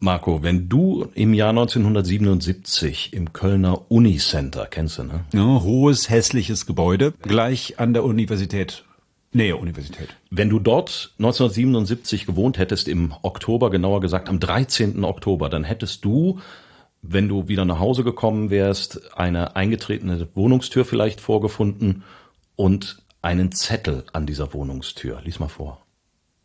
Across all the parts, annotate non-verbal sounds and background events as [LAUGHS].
Marco, wenn du im Jahr 1977 im Kölner Unicenter, kennst du, ne? Ja, hohes, hässliches Gebäude, gleich an der Universität. Nähe Universität. Wenn du dort 1977 gewohnt hättest, im Oktober, genauer gesagt am 13. Oktober, dann hättest du, wenn du wieder nach Hause gekommen wärst, eine eingetretene Wohnungstür vielleicht vorgefunden und einen Zettel an dieser Wohnungstür. Lies mal vor.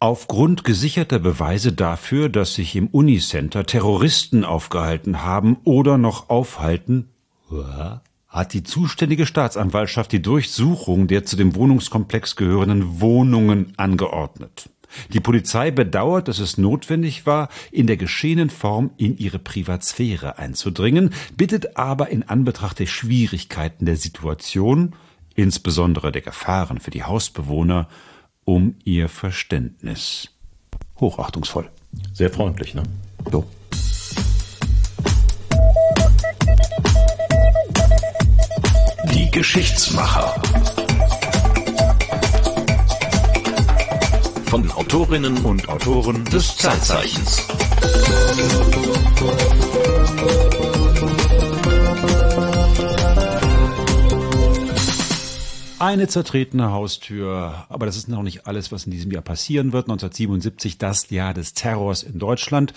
Aufgrund gesicherter Beweise dafür, dass sich im Unicenter Terroristen aufgehalten haben oder noch aufhalten, hat die zuständige Staatsanwaltschaft die Durchsuchung der zu dem Wohnungskomplex gehörenden Wohnungen angeordnet. Die Polizei bedauert, dass es notwendig war, in der geschehenen Form in ihre Privatsphäre einzudringen, bittet aber in Anbetracht der Schwierigkeiten der Situation, insbesondere der Gefahren für die Hausbewohner, um ihr Verständnis. Hochachtungsvoll. Sehr freundlich, ne? So. Die Geschichtsmacher. Von den Autorinnen und Autoren des Zeitzeichens. Eine zertretene Haustür, aber das ist noch nicht alles, was in diesem Jahr passieren wird. 1977, das Jahr des Terrors in Deutschland.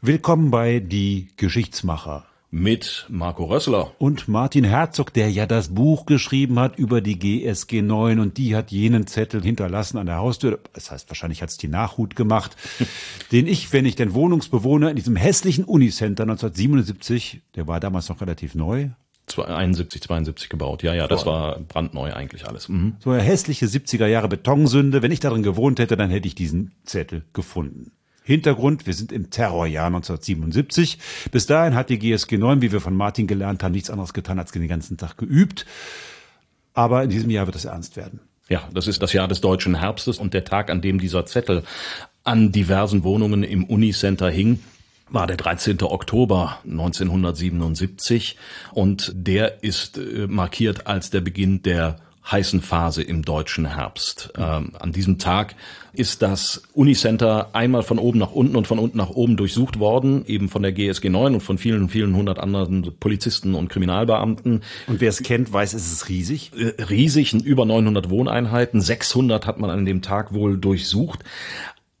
Willkommen bei Die Geschichtsmacher. Mit Marco Rössler. Und Martin Herzog, der ja das Buch geschrieben hat über die GSG 9 und die hat jenen Zettel hinterlassen an der Haustür. Das heißt, wahrscheinlich hat es die Nachhut gemacht, [LAUGHS] den ich, wenn ich den Wohnungsbewohner in diesem hässlichen Unicenter 1977, der war damals noch relativ neu, 71, 72 gebaut. Ja, ja, das war brandneu eigentlich alles. Mhm. So eine hässliche 70er Jahre Betonsünde. Wenn ich darin gewohnt hätte, dann hätte ich diesen Zettel gefunden. Hintergrund, wir sind im Terrorjahr 1977. Bis dahin hat die GSG 9, wie wir von Martin gelernt haben, nichts anderes getan, als den ganzen Tag geübt. Aber in diesem Jahr wird es ernst werden. Ja, das ist das Jahr des deutschen Herbstes und der Tag, an dem dieser Zettel an diversen Wohnungen im Unicenter hing war der 13. Oktober 1977 und der ist äh, markiert als der Beginn der heißen Phase im deutschen Herbst. Ähm, an diesem Tag ist das Unicenter einmal von oben nach unten und von unten nach oben durchsucht worden, eben von der GSG 9 und von vielen, vielen hundert anderen Polizisten und Kriminalbeamten. Und wer es kennt, weiß, es ist riesig. Äh, riesig, über 900 Wohneinheiten, 600 hat man an dem Tag wohl durchsucht,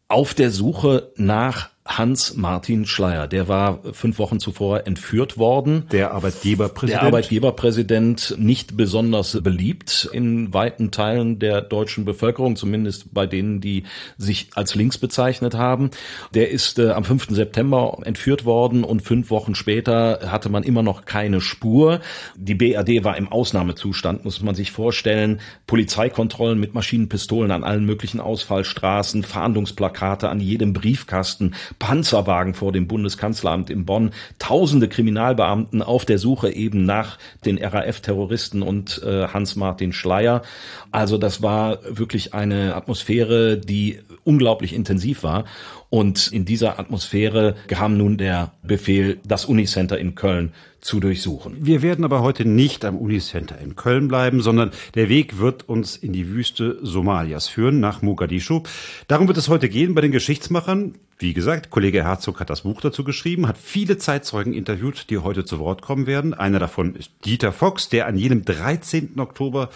auf der Suche nach Hans-Martin Schleier. Der war fünf Wochen zuvor entführt worden. Der Arbeitgeberpräsident. Der Arbeitgeberpräsident nicht besonders beliebt in weiten Teilen der deutschen Bevölkerung, zumindest bei denen, die sich als links bezeichnet haben. Der ist äh, am 5. September entführt worden und fünf Wochen später hatte man immer noch keine Spur. Die BRD war im Ausnahmezustand, muss man sich vorstellen. Polizeikontrollen mit Maschinenpistolen an allen möglichen Ausfallstraßen, Fahndungsplakate an jedem Briefkasten, Panzerwagen vor dem Bundeskanzleramt in Bonn, tausende Kriminalbeamten auf der Suche eben nach den RAF-Terroristen und äh, Hans-Martin Schleier. Also das war wirklich eine Atmosphäre, die unglaublich intensiv war. Und in dieser Atmosphäre kam nun der Befehl, das Unicenter in Köln zu durchsuchen. Wir werden aber heute nicht am Unicenter in Köln bleiben, sondern der Weg wird uns in die Wüste Somalias führen, nach Mogadischu. Darum wird es heute gehen bei den Geschichtsmachern. Wie gesagt, Kollege Herzog hat das Buch dazu geschrieben, hat viele Zeitzeugen interviewt, die heute zu Wort kommen werden. Einer davon ist Dieter Fox, der an jenem 13. Oktober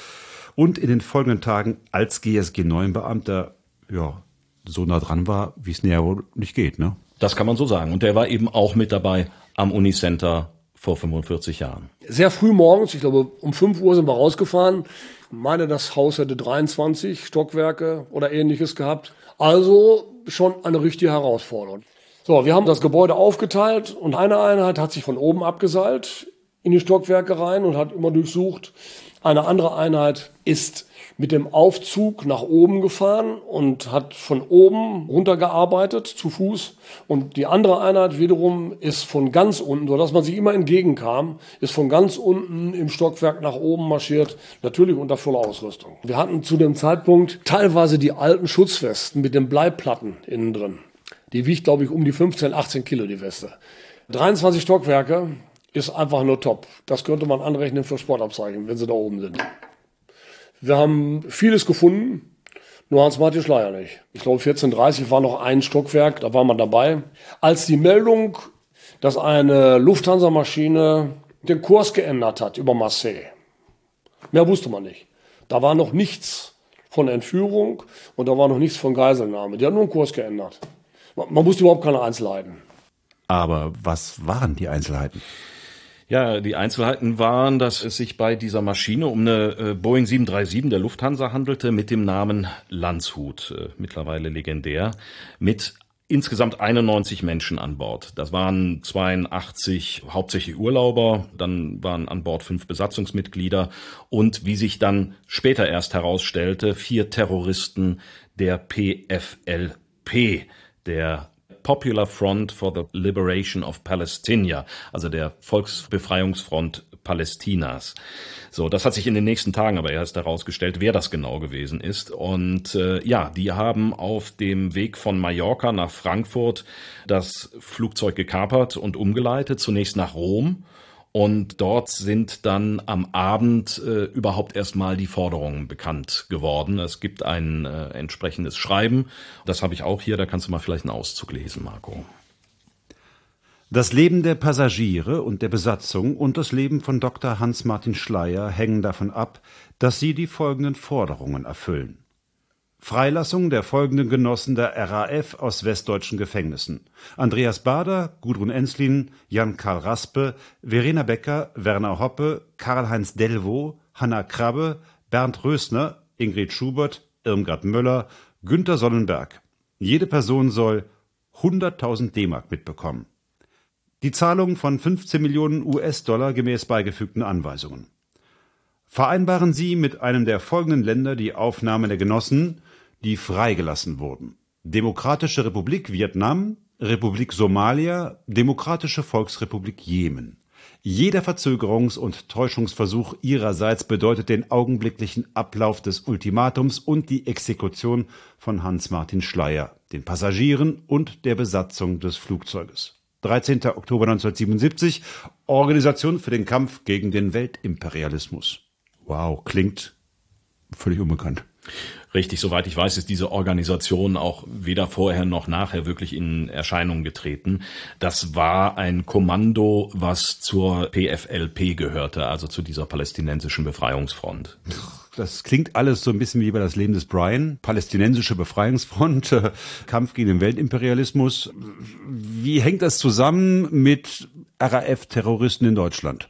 und in den folgenden Tagen als GSG 9 Beamter ja, so nah dran war, wie es näher wohl nicht geht, ne? Das kann man so sagen. Und der war eben auch mit dabei am Unicenter vor 45 Jahren. Sehr früh morgens, ich glaube um 5 Uhr sind wir rausgefahren. Ich meine, das Haus hätte 23 Stockwerke oder ähnliches gehabt. Also schon eine richtige Herausforderung. So, wir haben das Gebäude aufgeteilt und eine Einheit hat sich von oben abgeseilt in die Stockwerke rein und hat immer durchsucht. Eine andere Einheit ist mit dem Aufzug nach oben gefahren und hat von oben runtergearbeitet zu Fuß. Und die andere Einheit wiederum ist von ganz unten, sodass man sich immer entgegenkam, ist von ganz unten im Stockwerk nach oben marschiert, natürlich unter voller Ausrüstung. Wir hatten zu dem Zeitpunkt teilweise die alten Schutzwesten mit den Bleiplatten innen drin. Die wiegt, glaube ich, um die 15, 18 Kilo, die Weste. 23 Stockwerke ist einfach nur top. Das könnte man anrechnen für Sportabzeichen, wenn sie da oben sind. Wir haben vieles gefunden. Nur Hans-Martin Schleier nicht. Ich glaube, 14.30 war noch ein Stockwerk, da war man dabei. Als die Meldung, dass eine Lufthansa-Maschine den Kurs geändert hat über Marseille. Mehr wusste man nicht. Da war noch nichts von Entführung und da war noch nichts von Geiselnahme. Die hat nur einen Kurs geändert. Man wusste überhaupt keine Einzelheiten. Aber was waren die Einzelheiten? Ja, die Einzelheiten waren, dass es sich bei dieser Maschine um eine äh, Boeing 737 der Lufthansa handelte mit dem Namen Landshut, äh, mittlerweile legendär, mit insgesamt 91 Menschen an Bord. Das waren 82 hauptsächlich Urlauber, dann waren an Bord fünf Besatzungsmitglieder und wie sich dann später erst herausstellte, vier Terroristen der PFLP, der Popular Front for the Liberation of Palestine, also der Volksbefreiungsfront Palästinas. So, das hat sich in den nächsten Tagen aber erst herausgestellt, wer das genau gewesen ist. Und äh, ja, die haben auf dem Weg von Mallorca nach Frankfurt das Flugzeug gekapert und umgeleitet, zunächst nach Rom und dort sind dann am Abend äh, überhaupt erstmal die Forderungen bekannt geworden. Es gibt ein äh, entsprechendes Schreiben. Das habe ich auch hier, da kannst du mal vielleicht einen Auszug lesen, Marco. Das Leben der Passagiere und der Besatzung und das Leben von Dr. Hans-Martin Schleyer hängen davon ab, dass sie die folgenden Forderungen erfüllen. Freilassung der folgenden Genossen der RAF aus westdeutschen Gefängnissen: Andreas Bader, Gudrun Enslin, Jan-Karl Raspe, Verena Becker, Werner Hoppe, Karl-Heinz Delvaux, Hanna Krabbe, Bernd Rösner, Ingrid Schubert, Irmgard Möller, Günter Sonnenberg. Jede Person soll 100.000 D-Mark mitbekommen. Die Zahlung von 15 Millionen US-Dollar gemäß beigefügten Anweisungen. Vereinbaren Sie mit einem der folgenden Länder die Aufnahme der Genossen die freigelassen wurden. Demokratische Republik Vietnam, Republik Somalia, Demokratische Volksrepublik Jemen. Jeder Verzögerungs- und Täuschungsversuch ihrerseits bedeutet den augenblicklichen Ablauf des Ultimatums und die Exekution von Hans-Martin Schleyer, den Passagieren und der Besatzung des Flugzeuges. 13. Oktober 1977, Organisation für den Kampf gegen den Weltimperialismus. Wow, klingt völlig unbekannt. Richtig, soweit ich weiß, ist diese Organisation auch weder vorher noch nachher wirklich in Erscheinung getreten. Das war ein Kommando, was zur PFLP gehörte, also zu dieser palästinensischen Befreiungsfront. Das klingt alles so ein bisschen wie bei das Leben des Brian, palästinensische Befreiungsfront, äh, [LAUGHS] Kampf gegen den Weltimperialismus. Wie hängt das zusammen mit RAF-Terroristen in Deutschland?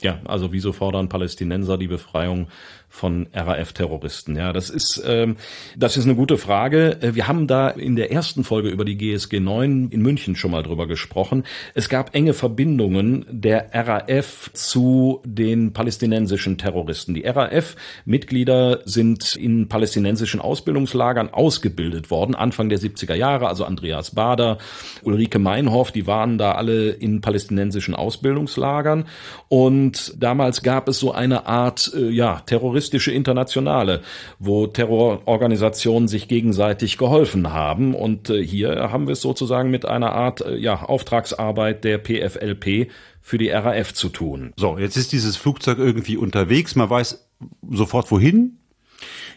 Ja, also wieso fordern Palästinenser die Befreiung von RAF-Terroristen? Ja, das ist ähm, das ist eine gute Frage. Äh, wir haben da in der ersten Folge über die GSG 9 in München schon mal drüber gesprochen. Es gab enge Verbindungen der RAF zu den palästinensischen Terroristen. Die RAF-Mitglieder sind in palästinensischen Ausbildungslagern ausgebildet worden, Anfang der 70er Jahre. Also Andreas Bader, Ulrike Meinhoff, die waren da alle in palästinensischen Ausbildungslagern. Und damals gab es so eine Art äh, ja, Terroristen terroristische Internationale, wo Terrororganisationen sich gegenseitig geholfen haben. Und äh, hier haben wir es sozusagen mit einer Art äh, ja, Auftragsarbeit der PFLP für die RAF zu tun. So, jetzt ist dieses Flugzeug irgendwie unterwegs. Man weiß sofort wohin.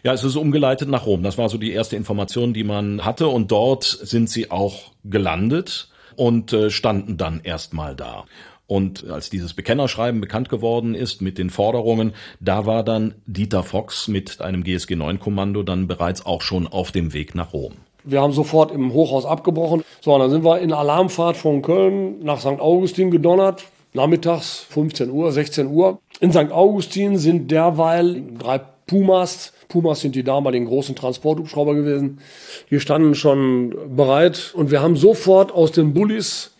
Ja, es ist umgeleitet nach Rom. Das war so die erste Information, die man hatte. Und dort sind sie auch gelandet und äh, standen dann erstmal da. Und als dieses Bekennerschreiben bekannt geworden ist mit den Forderungen, da war dann Dieter Fox mit einem GSG 9 Kommando dann bereits auch schon auf dem Weg nach Rom. Wir haben sofort im Hochhaus abgebrochen. So, dann sind wir in Alarmfahrt von Köln nach St. Augustin gedonnert. Nachmittags 15 Uhr, 16 Uhr. In St. Augustin sind derweil drei Pumas Pumas sind die damaligen großen Transporthubschrauber gewesen. Die standen schon bereit und wir haben sofort aus den Bullis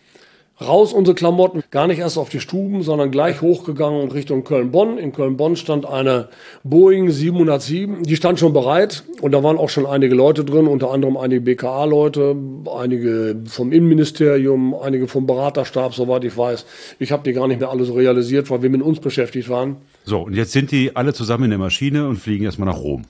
raus unsere Klamotten, gar nicht erst auf die Stuben, sondern gleich hochgegangen Richtung Köln-Bonn. In Köln-Bonn stand eine Boeing 707, die stand schon bereit und da waren auch schon einige Leute drin, unter anderem einige BKA-Leute, einige vom Innenministerium, einige vom Beraterstab, soweit ich weiß. Ich habe die gar nicht mehr alle so realisiert, weil wir mit uns beschäftigt waren. So, und jetzt sind die alle zusammen in der Maschine und fliegen erstmal nach Rom.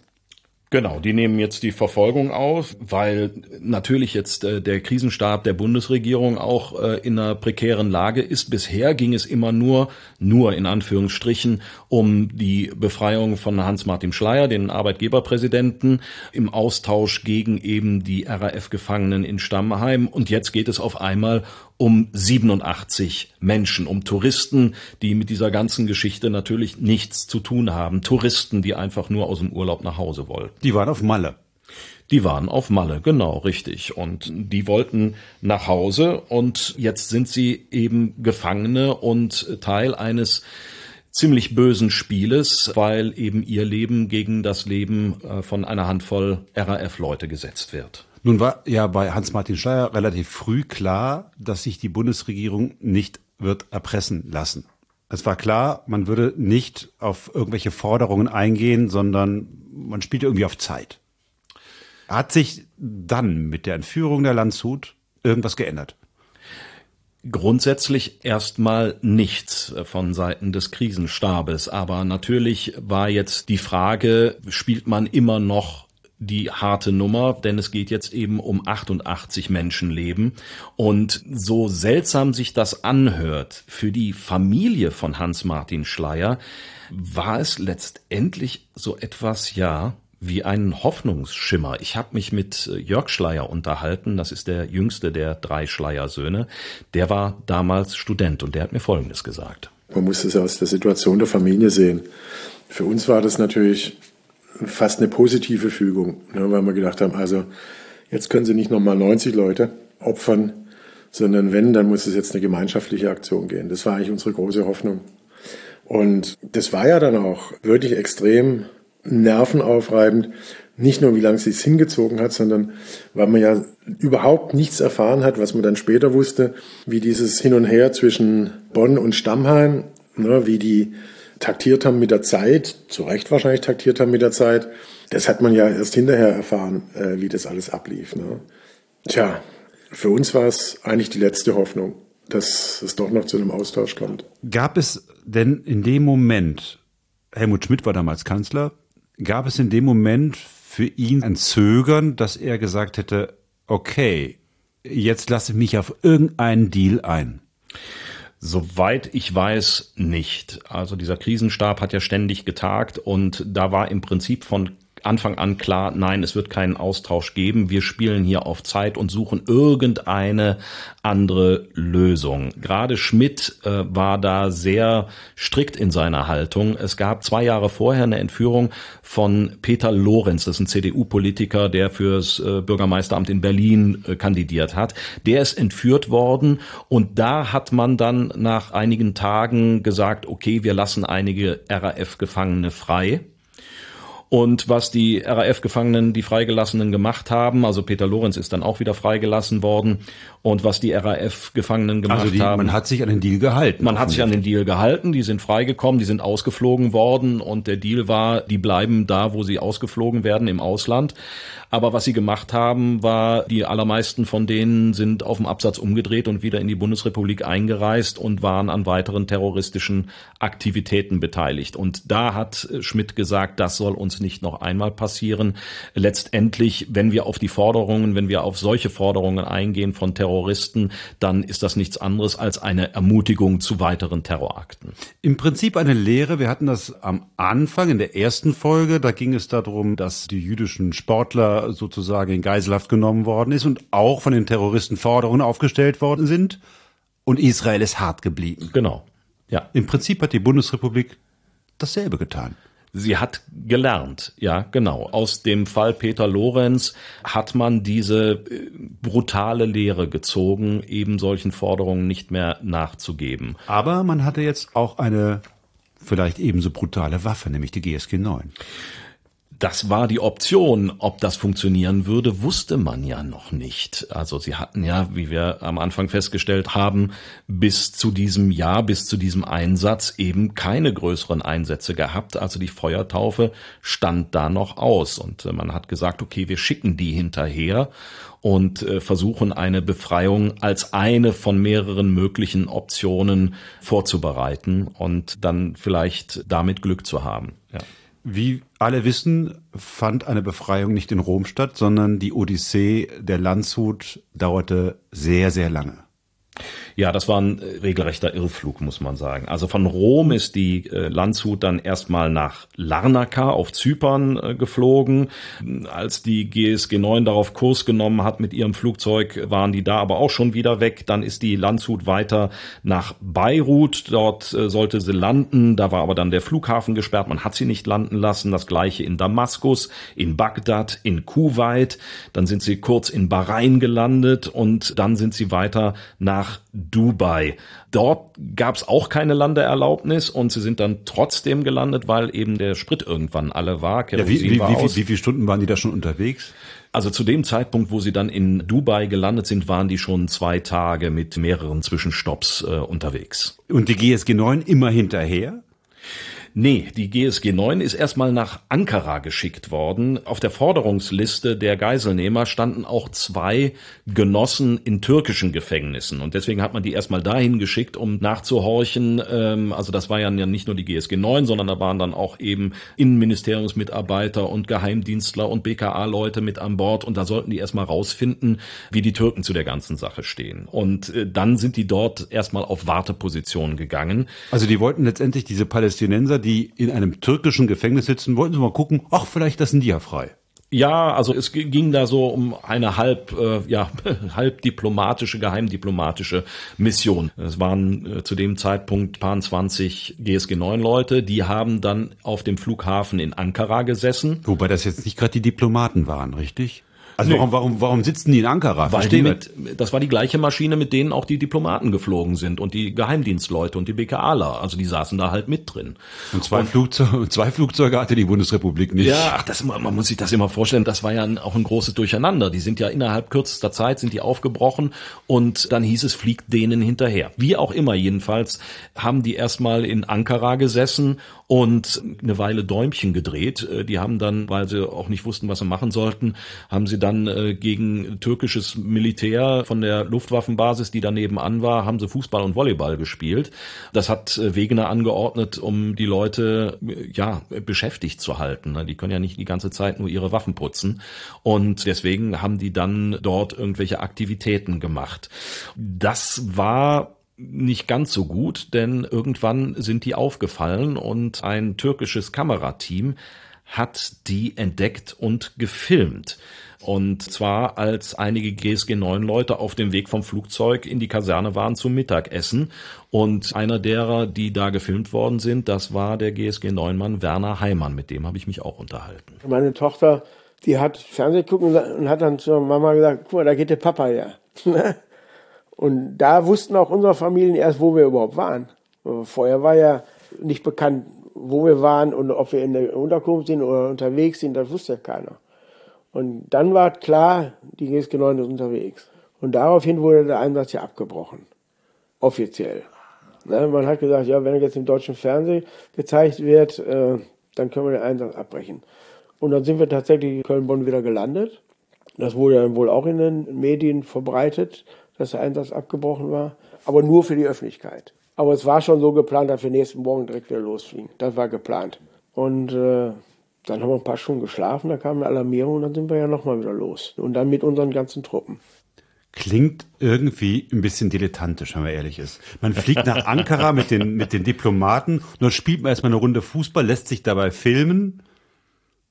Genau, die nehmen jetzt die Verfolgung auf, weil natürlich jetzt äh, der Krisenstab der Bundesregierung auch äh, in einer prekären Lage ist. Bisher ging es immer nur, nur in Anführungsstrichen, um die Befreiung von Hans-Martin Schleier, den Arbeitgeberpräsidenten, im Austausch gegen eben die RAF-Gefangenen in Stammheim. Und jetzt geht es auf einmal um 87 Menschen, um Touristen, die mit dieser ganzen Geschichte natürlich nichts zu tun haben. Touristen, die einfach nur aus dem Urlaub nach Hause wollen. Die waren auf Malle. Die waren auf Malle, genau, richtig. Und die wollten nach Hause und jetzt sind sie eben Gefangene und Teil eines ziemlich bösen Spieles, weil eben ihr Leben gegen das Leben äh, von einer Handvoll RAF-Leute gesetzt wird. Nun war ja bei Hans-Martin Schleier relativ früh klar, dass sich die Bundesregierung nicht wird erpressen lassen. Es war klar, man würde nicht auf irgendwelche Forderungen eingehen, sondern man spielte irgendwie auf Zeit. Hat sich dann mit der Entführung der Landshut irgendwas geändert? Grundsätzlich erstmal nichts von Seiten des Krisenstabes, aber natürlich war jetzt die Frage, spielt man immer noch die harte Nummer, denn es geht jetzt eben um 88 Menschenleben. Und so seltsam sich das anhört, für die Familie von Hans-Martin Schleier war es letztendlich so etwas, ja, wie ein Hoffnungsschimmer. Ich habe mich mit Jörg Schleier unterhalten, das ist der jüngste der drei Schleier-Söhne. Der war damals Student und der hat mir Folgendes gesagt. Man muss es aus der Situation der Familie sehen. Für uns war das natürlich fast eine positive Fügung, ne, weil wir gedacht haben, also jetzt können sie nicht nochmal 90 Leute opfern, sondern wenn, dann muss es jetzt eine gemeinschaftliche Aktion gehen. Das war eigentlich unsere große Hoffnung. Und das war ja dann auch wirklich extrem nervenaufreibend. Nicht nur, wie lange es sich hingezogen hat, sondern weil man ja überhaupt nichts erfahren hat, was man dann später wusste, wie dieses Hin und Her zwischen Bonn und Stammheim, ne, wie die taktiert haben mit der Zeit, zu Recht wahrscheinlich taktiert haben mit der Zeit. Das hat man ja erst hinterher erfahren, äh, wie das alles ablief. Ne? Tja, für uns war es eigentlich die letzte Hoffnung, dass es doch noch zu einem Austausch kommt. Gab es denn in dem Moment, Helmut Schmidt war damals Kanzler, gab es in dem Moment für ihn ein Zögern, dass er gesagt hätte, okay, jetzt lasse ich mich auf irgendeinen Deal ein? Soweit ich weiß, nicht. Also dieser Krisenstab hat ja ständig getagt und da war im Prinzip von Anfang an klar, nein, es wird keinen Austausch geben. Wir spielen hier auf Zeit und suchen irgendeine andere Lösung. Gerade Schmidt äh, war da sehr strikt in seiner Haltung. Es gab zwei Jahre vorher eine Entführung von Peter Lorenz, das ist ein CDU-Politiker, der fürs äh, Bürgermeisteramt in Berlin äh, kandidiert hat. Der ist entführt worden und da hat man dann nach einigen Tagen gesagt, okay, wir lassen einige RAF-Gefangene frei. Und was die RAF-Gefangenen, die Freigelassenen gemacht haben, also Peter Lorenz ist dann auch wieder freigelassen worden. Und was die RAF-Gefangenen gemacht also die, haben. Man hat sich an den Deal gehalten. Man hat sich an den Deal gehalten, die sind freigekommen, die sind ausgeflogen worden und der Deal war, die bleiben da, wo sie ausgeflogen werden, im Ausland. Aber was sie gemacht haben, war, die allermeisten von denen sind auf dem Absatz umgedreht und wieder in die Bundesrepublik eingereist und waren an weiteren terroristischen Aktivitäten beteiligt. Und da hat Schmidt gesagt, das soll uns nicht noch einmal passieren. Letztendlich, wenn wir auf die Forderungen, wenn wir auf solche Forderungen eingehen von Terroristen, dann ist das nichts anderes als eine Ermutigung zu weiteren Terrorakten. Im Prinzip eine Lehre. Wir hatten das am Anfang in der ersten Folge. Da ging es darum, dass die jüdischen Sportler sozusagen in Geiselhaft genommen worden ist und auch von den Terroristen Forderungen aufgestellt worden sind. Und Israel ist hart geblieben. Genau. Ja. Im Prinzip hat die Bundesrepublik dasselbe getan. Sie hat gelernt, ja, genau. Aus dem Fall Peter Lorenz hat man diese äh, brutale Lehre gezogen, eben solchen Forderungen nicht mehr nachzugeben. Aber man hatte jetzt auch eine vielleicht ebenso brutale Waffe, nämlich die GSG 9. Das war die Option. Ob das funktionieren würde, wusste man ja noch nicht. Also sie hatten ja, wie wir am Anfang festgestellt haben, bis zu diesem Jahr, bis zu diesem Einsatz eben keine größeren Einsätze gehabt. Also die Feuertaufe stand da noch aus. Und äh, man hat gesagt, okay, wir schicken die hinterher und äh, versuchen eine Befreiung als eine von mehreren möglichen Optionen vorzubereiten und dann vielleicht damit Glück zu haben. Ja. Wie alle wissen, fand eine Befreiung nicht in Rom statt, sondern die Odyssee der Landshut dauerte sehr, sehr lange. Ja, das war ein äh, regelrechter Irrflug, muss man sagen. Also von Rom ist die äh, Landshut dann erstmal nach Larnaca auf Zypern äh, geflogen. Als die GSG 9 darauf Kurs genommen hat mit ihrem Flugzeug, waren die da aber auch schon wieder weg. Dann ist die Landshut weiter nach Beirut. Dort sollte sie landen. Da war aber dann der Flughafen gesperrt. Man hat sie nicht landen lassen. Das gleiche in Damaskus, in Bagdad, in Kuwait. Dann sind sie kurz in Bahrain gelandet und dann sind sie weiter nach Dubai. Dort gab es auch keine Landeerlaubnis und sie sind dann trotzdem gelandet, weil eben der Sprit irgendwann alle war. Ja, wie, wie, war wie, wie, wie viele Stunden waren die da schon unterwegs? Also zu dem Zeitpunkt, wo sie dann in Dubai gelandet sind, waren die schon zwei Tage mit mehreren Zwischenstopps äh, unterwegs. Und die GSG 9 immer hinterher? Nee, die GSG 9 ist erstmal nach Ankara geschickt worden. Auf der Forderungsliste der Geiselnehmer standen auch zwei Genossen in türkischen Gefängnissen. Und deswegen hat man die erstmal dahin geschickt, um nachzuhorchen. Ähm, also das war ja nicht nur die GSG 9, sondern da waren dann auch eben Innenministeriumsmitarbeiter und Geheimdienstler und BKA-Leute mit an Bord. Und da sollten die erstmal rausfinden, wie die Türken zu der ganzen Sache stehen. Und äh, dann sind die dort erstmal auf Warteposition gegangen. Also die wollten letztendlich diese Palästinenser, die in einem türkischen Gefängnis sitzen, wollten sie mal gucken, ach, vielleicht lassen die ja frei. Ja, also es ging da so um eine halb, äh, ja, [LAUGHS] halb diplomatische, geheimdiplomatische Mission. Es waren äh, zu dem Zeitpunkt paar 20 GSG 9 Leute, die haben dann auf dem Flughafen in Ankara gesessen. Wobei das jetzt nicht gerade die Diplomaten waren, richtig? Also nee. warum, warum, warum sitzen die in Ankara? Weil die mit, das war die gleiche Maschine, mit denen auch die Diplomaten geflogen sind und die Geheimdienstleute und die BKAler. Also die saßen da halt mit drin. Und zwei, und, Flugzeuge, [LAUGHS] zwei Flugzeuge hatte die Bundesrepublik nicht. Ja, ach, das, man muss sich das immer vorstellen, das war ja auch ein großes Durcheinander. Die sind ja innerhalb kürzester Zeit sind die aufgebrochen und dann hieß es, fliegt denen hinterher. Wie auch immer jedenfalls haben die erstmal in Ankara gesessen und eine Weile Däumchen gedreht. Äh, die haben dann, weil sie auch nicht wussten, was sie machen sollten, haben sie dann äh, gegen türkisches Militär von der Luftwaffenbasis, die daneben an war, haben sie Fußball und Volleyball gespielt. Das hat äh, Wegener angeordnet, um die Leute ja beschäftigt zu halten. Die können ja nicht die ganze Zeit nur ihre Waffen putzen. Und deswegen haben die dann dort irgendwelche Aktivitäten gemacht. Das war nicht ganz so gut, denn irgendwann sind die aufgefallen und ein türkisches Kamerateam hat die entdeckt und gefilmt. Und zwar als einige GSG 9 Leute auf dem Weg vom Flugzeug in die Kaserne waren zum Mittagessen. Und einer derer, die da gefilmt worden sind, das war der GSG 9 Mann Werner Heimann. Mit dem habe ich mich auch unterhalten. Meine Tochter, die hat Fernsehen gucken und hat dann zur Mama gesagt, guck mal, da geht der Papa ja. [LAUGHS] Und da wussten auch unsere Familien erst, wo wir überhaupt waren. Vorher war ja nicht bekannt, wo wir waren und ob wir in der Unterkunft sind oder unterwegs sind, das wusste ja keiner. Und dann war klar, die GSG 9 ist unterwegs. Und daraufhin wurde der Einsatz ja abgebrochen. Offiziell. Ne, man hat gesagt, ja, wenn er jetzt im deutschen Fernsehen gezeigt wird, äh, dann können wir den Einsatz abbrechen. Und dann sind wir tatsächlich in Köln-Bonn wieder gelandet. Das wurde dann wohl auch in den Medien verbreitet dass der Einsatz abgebrochen war, aber nur für die Öffentlichkeit. Aber es war schon so geplant, dass wir nächsten Morgen direkt wieder losfliegen. Das war geplant. Und äh, dann haben wir ein paar Stunden geschlafen, da kam eine Alarmierung und dann sind wir ja nochmal wieder los. Und dann mit unseren ganzen Truppen. Klingt irgendwie ein bisschen dilettantisch, wenn man ehrlich ist. Man fliegt nach Ankara mit den, mit den Diplomaten und dann spielt man erstmal eine Runde Fußball, lässt sich dabei filmen.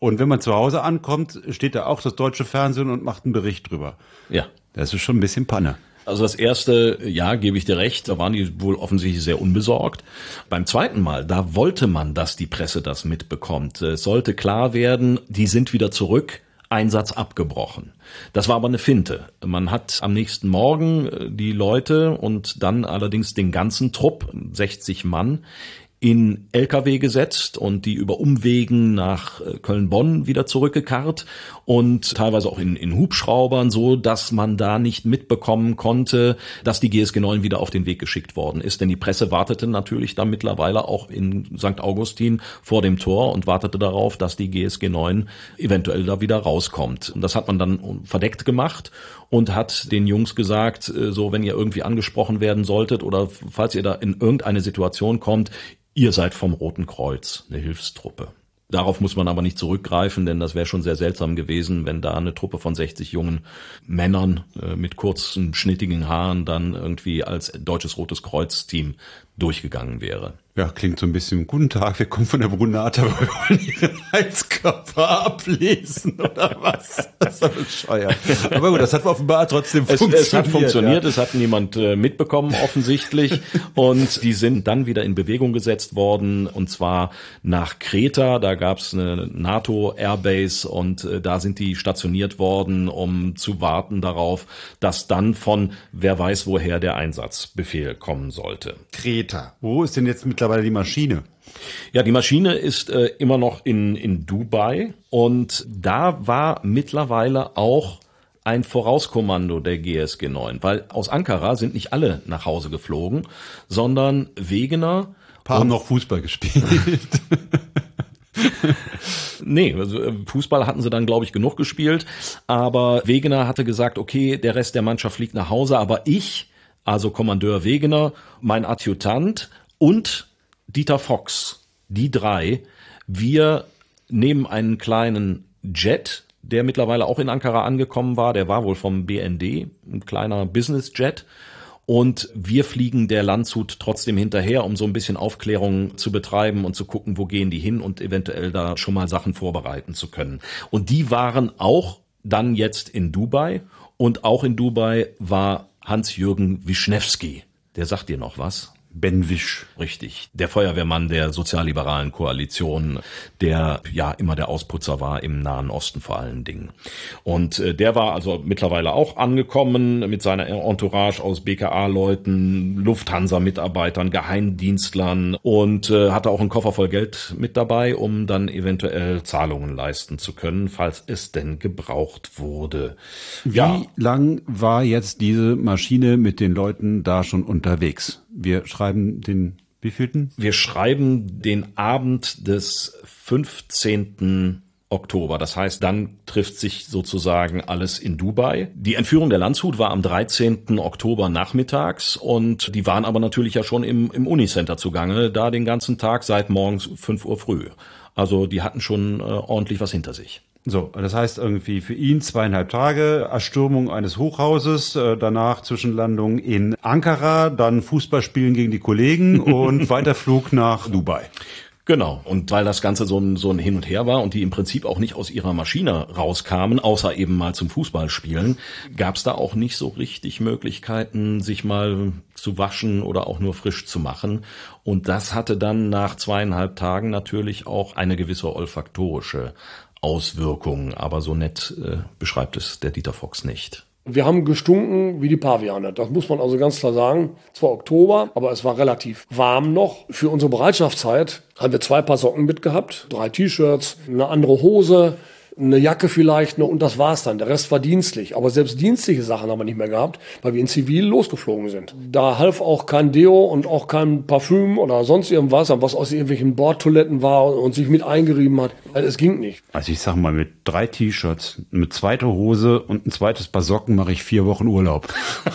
Und wenn man zu Hause ankommt, steht da auch das deutsche Fernsehen und macht einen Bericht drüber. Ja. Das ist schon ein bisschen Panne. Also das erste, ja, gebe ich dir recht, da waren die wohl offensichtlich sehr unbesorgt. Beim zweiten Mal, da wollte man, dass die Presse das mitbekommt. Es sollte klar werden, die sind wieder zurück. Einsatz abgebrochen. Das war aber eine Finte. Man hat am nächsten Morgen äh, die Leute und dann allerdings den ganzen Trupp, 60 Mann, in LKW gesetzt und die über Umwegen nach äh, Köln-Bonn wieder zurückgekarrt und teilweise auch in, in Hubschraubern, so dass man da nicht mitbekommen konnte, dass die GSG 9 wieder auf den Weg geschickt worden ist. Denn die Presse wartete natürlich dann mittlerweile auch in St. Augustin vor dem Tor und wartete darauf, dass die GSG 9 eventuell da wieder rauskommt. Und das hat man dann verdeckt gemacht und hat den Jungs gesagt, äh, so wenn ihr irgendwie angesprochen werden solltet oder falls ihr da in irgendeine Situation kommt, Ihr seid vom Roten Kreuz, eine Hilfstruppe. Darauf muss man aber nicht zurückgreifen, denn das wäre schon sehr seltsam gewesen, wenn da eine Truppe von 60 jungen Männern äh, mit kurzen, schnittigen Haaren dann irgendwie als Deutsches Rotes Kreuz Team durchgegangen wäre. Ja, klingt so ein bisschen, guten Tag, wir kommen von der Brunata, wir wollen Ihren Heizkörper ablesen oder was? Das ist doch bescheuert. Aber gut, das hat offenbar trotzdem es, funktioniert. Es hat funktioniert, ja. es hat niemand äh, mitbekommen offensichtlich und die sind dann wieder in Bewegung gesetzt worden und zwar nach Kreta, da gab es eine NATO-Airbase und äh, da sind die stationiert worden, um zu warten darauf, dass dann von wer weiß woher der Einsatzbefehl kommen sollte. Kreta, wo ist denn jetzt mittlerweile die Maschine? Ja, die Maschine ist äh, immer noch in, in Dubai und da war mittlerweile auch ein Vorauskommando der GSG 9, weil aus Ankara sind nicht alle nach Hause geflogen, sondern Wegener. Paar haben noch Fußball gespielt. [LAUGHS] nee, also äh, Fußball hatten sie dann, glaube ich, genug gespielt. Aber Wegener hatte gesagt, okay, der Rest der Mannschaft fliegt nach Hause, aber ich, also Kommandeur Wegener, mein Adjutant und Dieter Fox, die drei, wir nehmen einen kleinen Jet, der mittlerweile auch in Ankara angekommen war, der war wohl vom BND, ein kleiner Business Jet. Und wir fliegen der Landshut trotzdem hinterher, um so ein bisschen Aufklärung zu betreiben und zu gucken, wo gehen die hin und eventuell da schon mal Sachen vorbereiten zu können. Und die waren auch dann jetzt in Dubai und auch in Dubai war Hans-Jürgen Wischnewski. Der sagt dir noch was? Ben Wisch. Richtig. Der Feuerwehrmann der sozialliberalen Koalition, der ja immer der Ausputzer war im Nahen Osten vor allen Dingen. Und äh, der war also mittlerweile auch angekommen mit seiner Entourage aus BKA-Leuten, Lufthansa-Mitarbeitern, Geheimdienstlern und äh, hatte auch einen Koffer voll Geld mit dabei, um dann eventuell Zahlungen leisten zu können, falls es denn gebraucht wurde. Wie ja. lang war jetzt diese Maschine mit den Leuten da schon unterwegs? Wir schreiben den wievielten? Wir schreiben den Abend des 15. Oktober. Das heißt, dann trifft sich sozusagen alles in Dubai. Die Entführung der Landshut war am 13. Oktober nachmittags und die waren aber natürlich ja schon im, im Unicenter zugange, da den ganzen Tag seit morgens 5 Uhr früh. Also die hatten schon äh, ordentlich was hinter sich. So, das heißt irgendwie für ihn zweieinhalb Tage, Erstürmung eines Hochhauses, äh, danach Zwischenlandung in Ankara, dann Fußballspielen gegen die Kollegen [LAUGHS] und Weiterflug nach Dubai. Genau. Und weil das Ganze so ein, so ein Hin und Her war und die im Prinzip auch nicht aus ihrer Maschine rauskamen, außer eben mal zum Fußballspielen, gab es da auch nicht so richtig Möglichkeiten, sich mal zu waschen oder auch nur frisch zu machen. Und das hatte dann nach zweieinhalb Tagen natürlich auch eine gewisse olfaktorische Auswirkungen, aber so nett äh, beschreibt es der Dieter Fox nicht. Wir haben gestunken wie die Paviane. Das muss man also ganz klar sagen. Zwar Oktober, aber es war relativ warm noch. Für unsere Bereitschaftszeit haben wir zwei Paar Socken mitgehabt, drei T-Shirts, eine andere Hose, eine Jacke vielleicht noch und das war's dann. Der Rest war dienstlich. Aber selbst dienstliche Sachen haben wir nicht mehr gehabt, weil wir in Zivil losgeflogen sind. Da half auch kein Deo und auch kein Parfüm oder sonst irgendwas, was aus irgendwelchen Bordtoiletten war und sich mit eingerieben hat. Also es ging nicht. Also ich sag mal, mit drei T-Shirts, mit zweiter Hose und ein zweites Paar Socken mache ich vier Wochen Urlaub.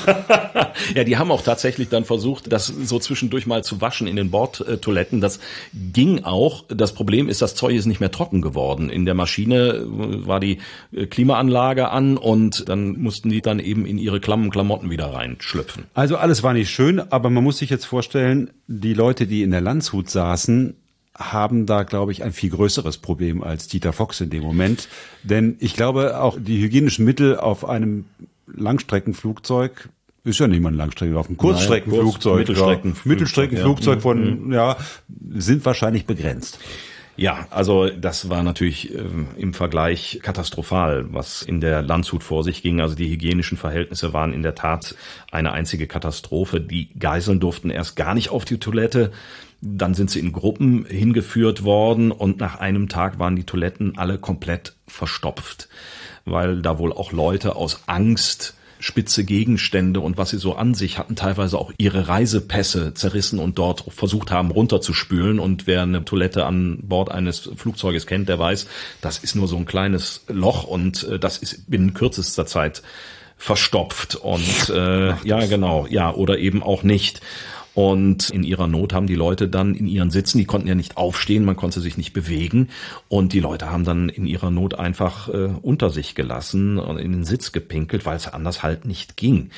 [LAUGHS] ja, die haben auch tatsächlich dann versucht, das so zwischendurch mal zu waschen in den Bordtoiletten. Das ging auch. Das Problem ist, das Zeug ist nicht mehr trocken geworden. In der Maschine war die äh, Klimaanlage an und dann mussten die dann eben in ihre klammen Klamotten wieder reinschlüpfen. Also alles war nicht schön, aber man muss sich jetzt vorstellen, die Leute, die in der Landshut saßen, haben da, glaube ich, ein viel größeres Problem als Dieter Fox in dem Moment. Denn ich glaube, auch die hygienischen Mittel auf einem Langstreckenflugzeug ist ja nicht mal ein Langstrecken, auf einem Kurzstreckenflugzeug, Mittelstreckenflugzeug, Mittelstreckenflugzeug von, mhm. ja, sind wahrscheinlich begrenzt. Ja, also das war natürlich äh, im Vergleich katastrophal, was in der Landshut vor sich ging. Also die hygienischen Verhältnisse waren in der Tat eine einzige Katastrophe. Die Geiseln durften erst gar nicht auf die Toilette. Dann sind sie in Gruppen hingeführt worden und nach einem Tag waren die Toiletten alle komplett verstopft, weil da wohl auch Leute aus Angst spitze Gegenstände und was sie so an sich hatten, teilweise auch ihre Reisepässe zerrissen und dort versucht haben runterzuspülen. Und wer eine Toilette an Bord eines Flugzeuges kennt, der weiß, das ist nur so ein kleines Loch und äh, das ist binnen kürzester Zeit verstopft. Und äh, ja, genau, ja, oder eben auch nicht. Und in ihrer Not haben die Leute dann in ihren Sitzen, die konnten ja nicht aufstehen, man konnte sich nicht bewegen. Und die Leute haben dann in ihrer Not einfach äh, unter sich gelassen und in den Sitz gepinkelt, weil es anders halt nicht ging.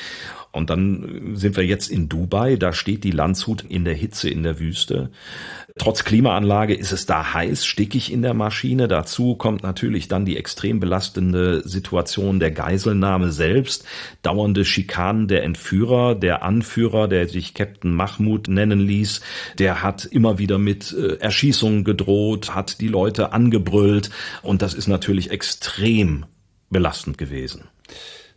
Und dann sind wir jetzt in Dubai, da steht die Landshut in der Hitze in der Wüste. Trotz Klimaanlage ist es da heiß, stickig in der Maschine. Dazu kommt natürlich dann die extrem belastende Situation der Geiselnahme selbst, dauernde Schikanen der Entführer, der Anführer, der sich Captain Mahmoud nennen ließ, der hat immer wieder mit äh, Erschießungen gedroht, hat die Leute angebrüllt und das ist natürlich extrem belastend gewesen.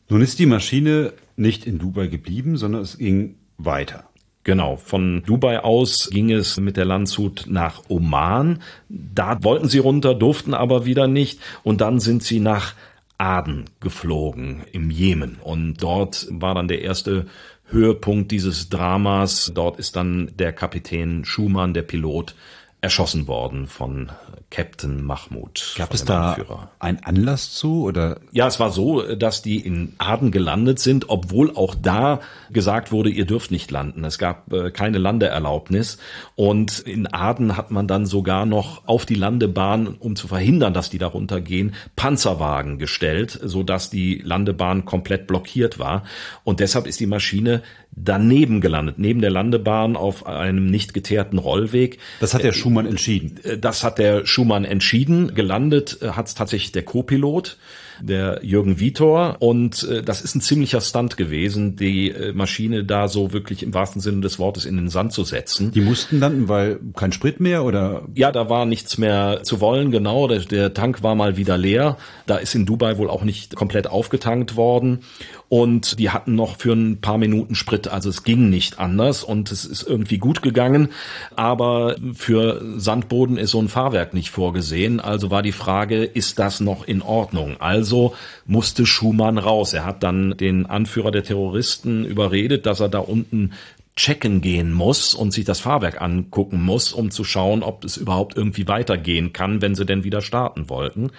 Nun ist die Maschine nicht in Dubai geblieben, sondern es ging weiter. Genau, von Dubai aus ging es mit der Landshut nach Oman. Da wollten sie runter, durften aber wieder nicht. Und dann sind sie nach Aden geflogen im Jemen. Und dort war dann der erste Höhepunkt dieses Dramas. Dort ist dann der Kapitän Schumann, der Pilot, erschossen worden von Captain Mahmoud. Gab es da Anführer. einen Anlass zu oder? Ja, es war so, dass die in Aden gelandet sind, obwohl auch da gesagt wurde, ihr dürft nicht landen. Es gab äh, keine Landeerlaubnis und in Aden hat man dann sogar noch auf die Landebahn, um zu verhindern, dass die darunter gehen, Panzerwagen gestellt, so dass die Landebahn komplett blockiert war und deshalb ist die Maschine daneben gelandet, neben der Landebahn auf einem nicht geteerten Rollweg. Das hat der Schumann entschieden. Äh, das hat der Schumann entschieden. Gelandet äh, hat es tatsächlich der Co-Pilot der Jürgen Vitor. Und äh, das ist ein ziemlicher Stunt gewesen, die äh, Maschine da so wirklich im wahrsten Sinne des Wortes in den Sand zu setzen. Die mussten landen, weil kein Sprit mehr oder? Ja, da war nichts mehr zu wollen, genau. Der, der Tank war mal wieder leer. Da ist in Dubai wohl auch nicht komplett aufgetankt worden. Und die hatten noch für ein paar Minuten Sprit, also es ging nicht anders und es ist irgendwie gut gegangen. Aber für Sandboden ist so ein Fahrwerk nicht vorgesehen. Also war die Frage, ist das noch in Ordnung? Also musste Schumann raus. Er hat dann den Anführer der Terroristen überredet, dass er da unten checken gehen muss und sich das Fahrwerk angucken muss, um zu schauen, ob es überhaupt irgendwie weitergehen kann, wenn sie denn wieder starten wollten.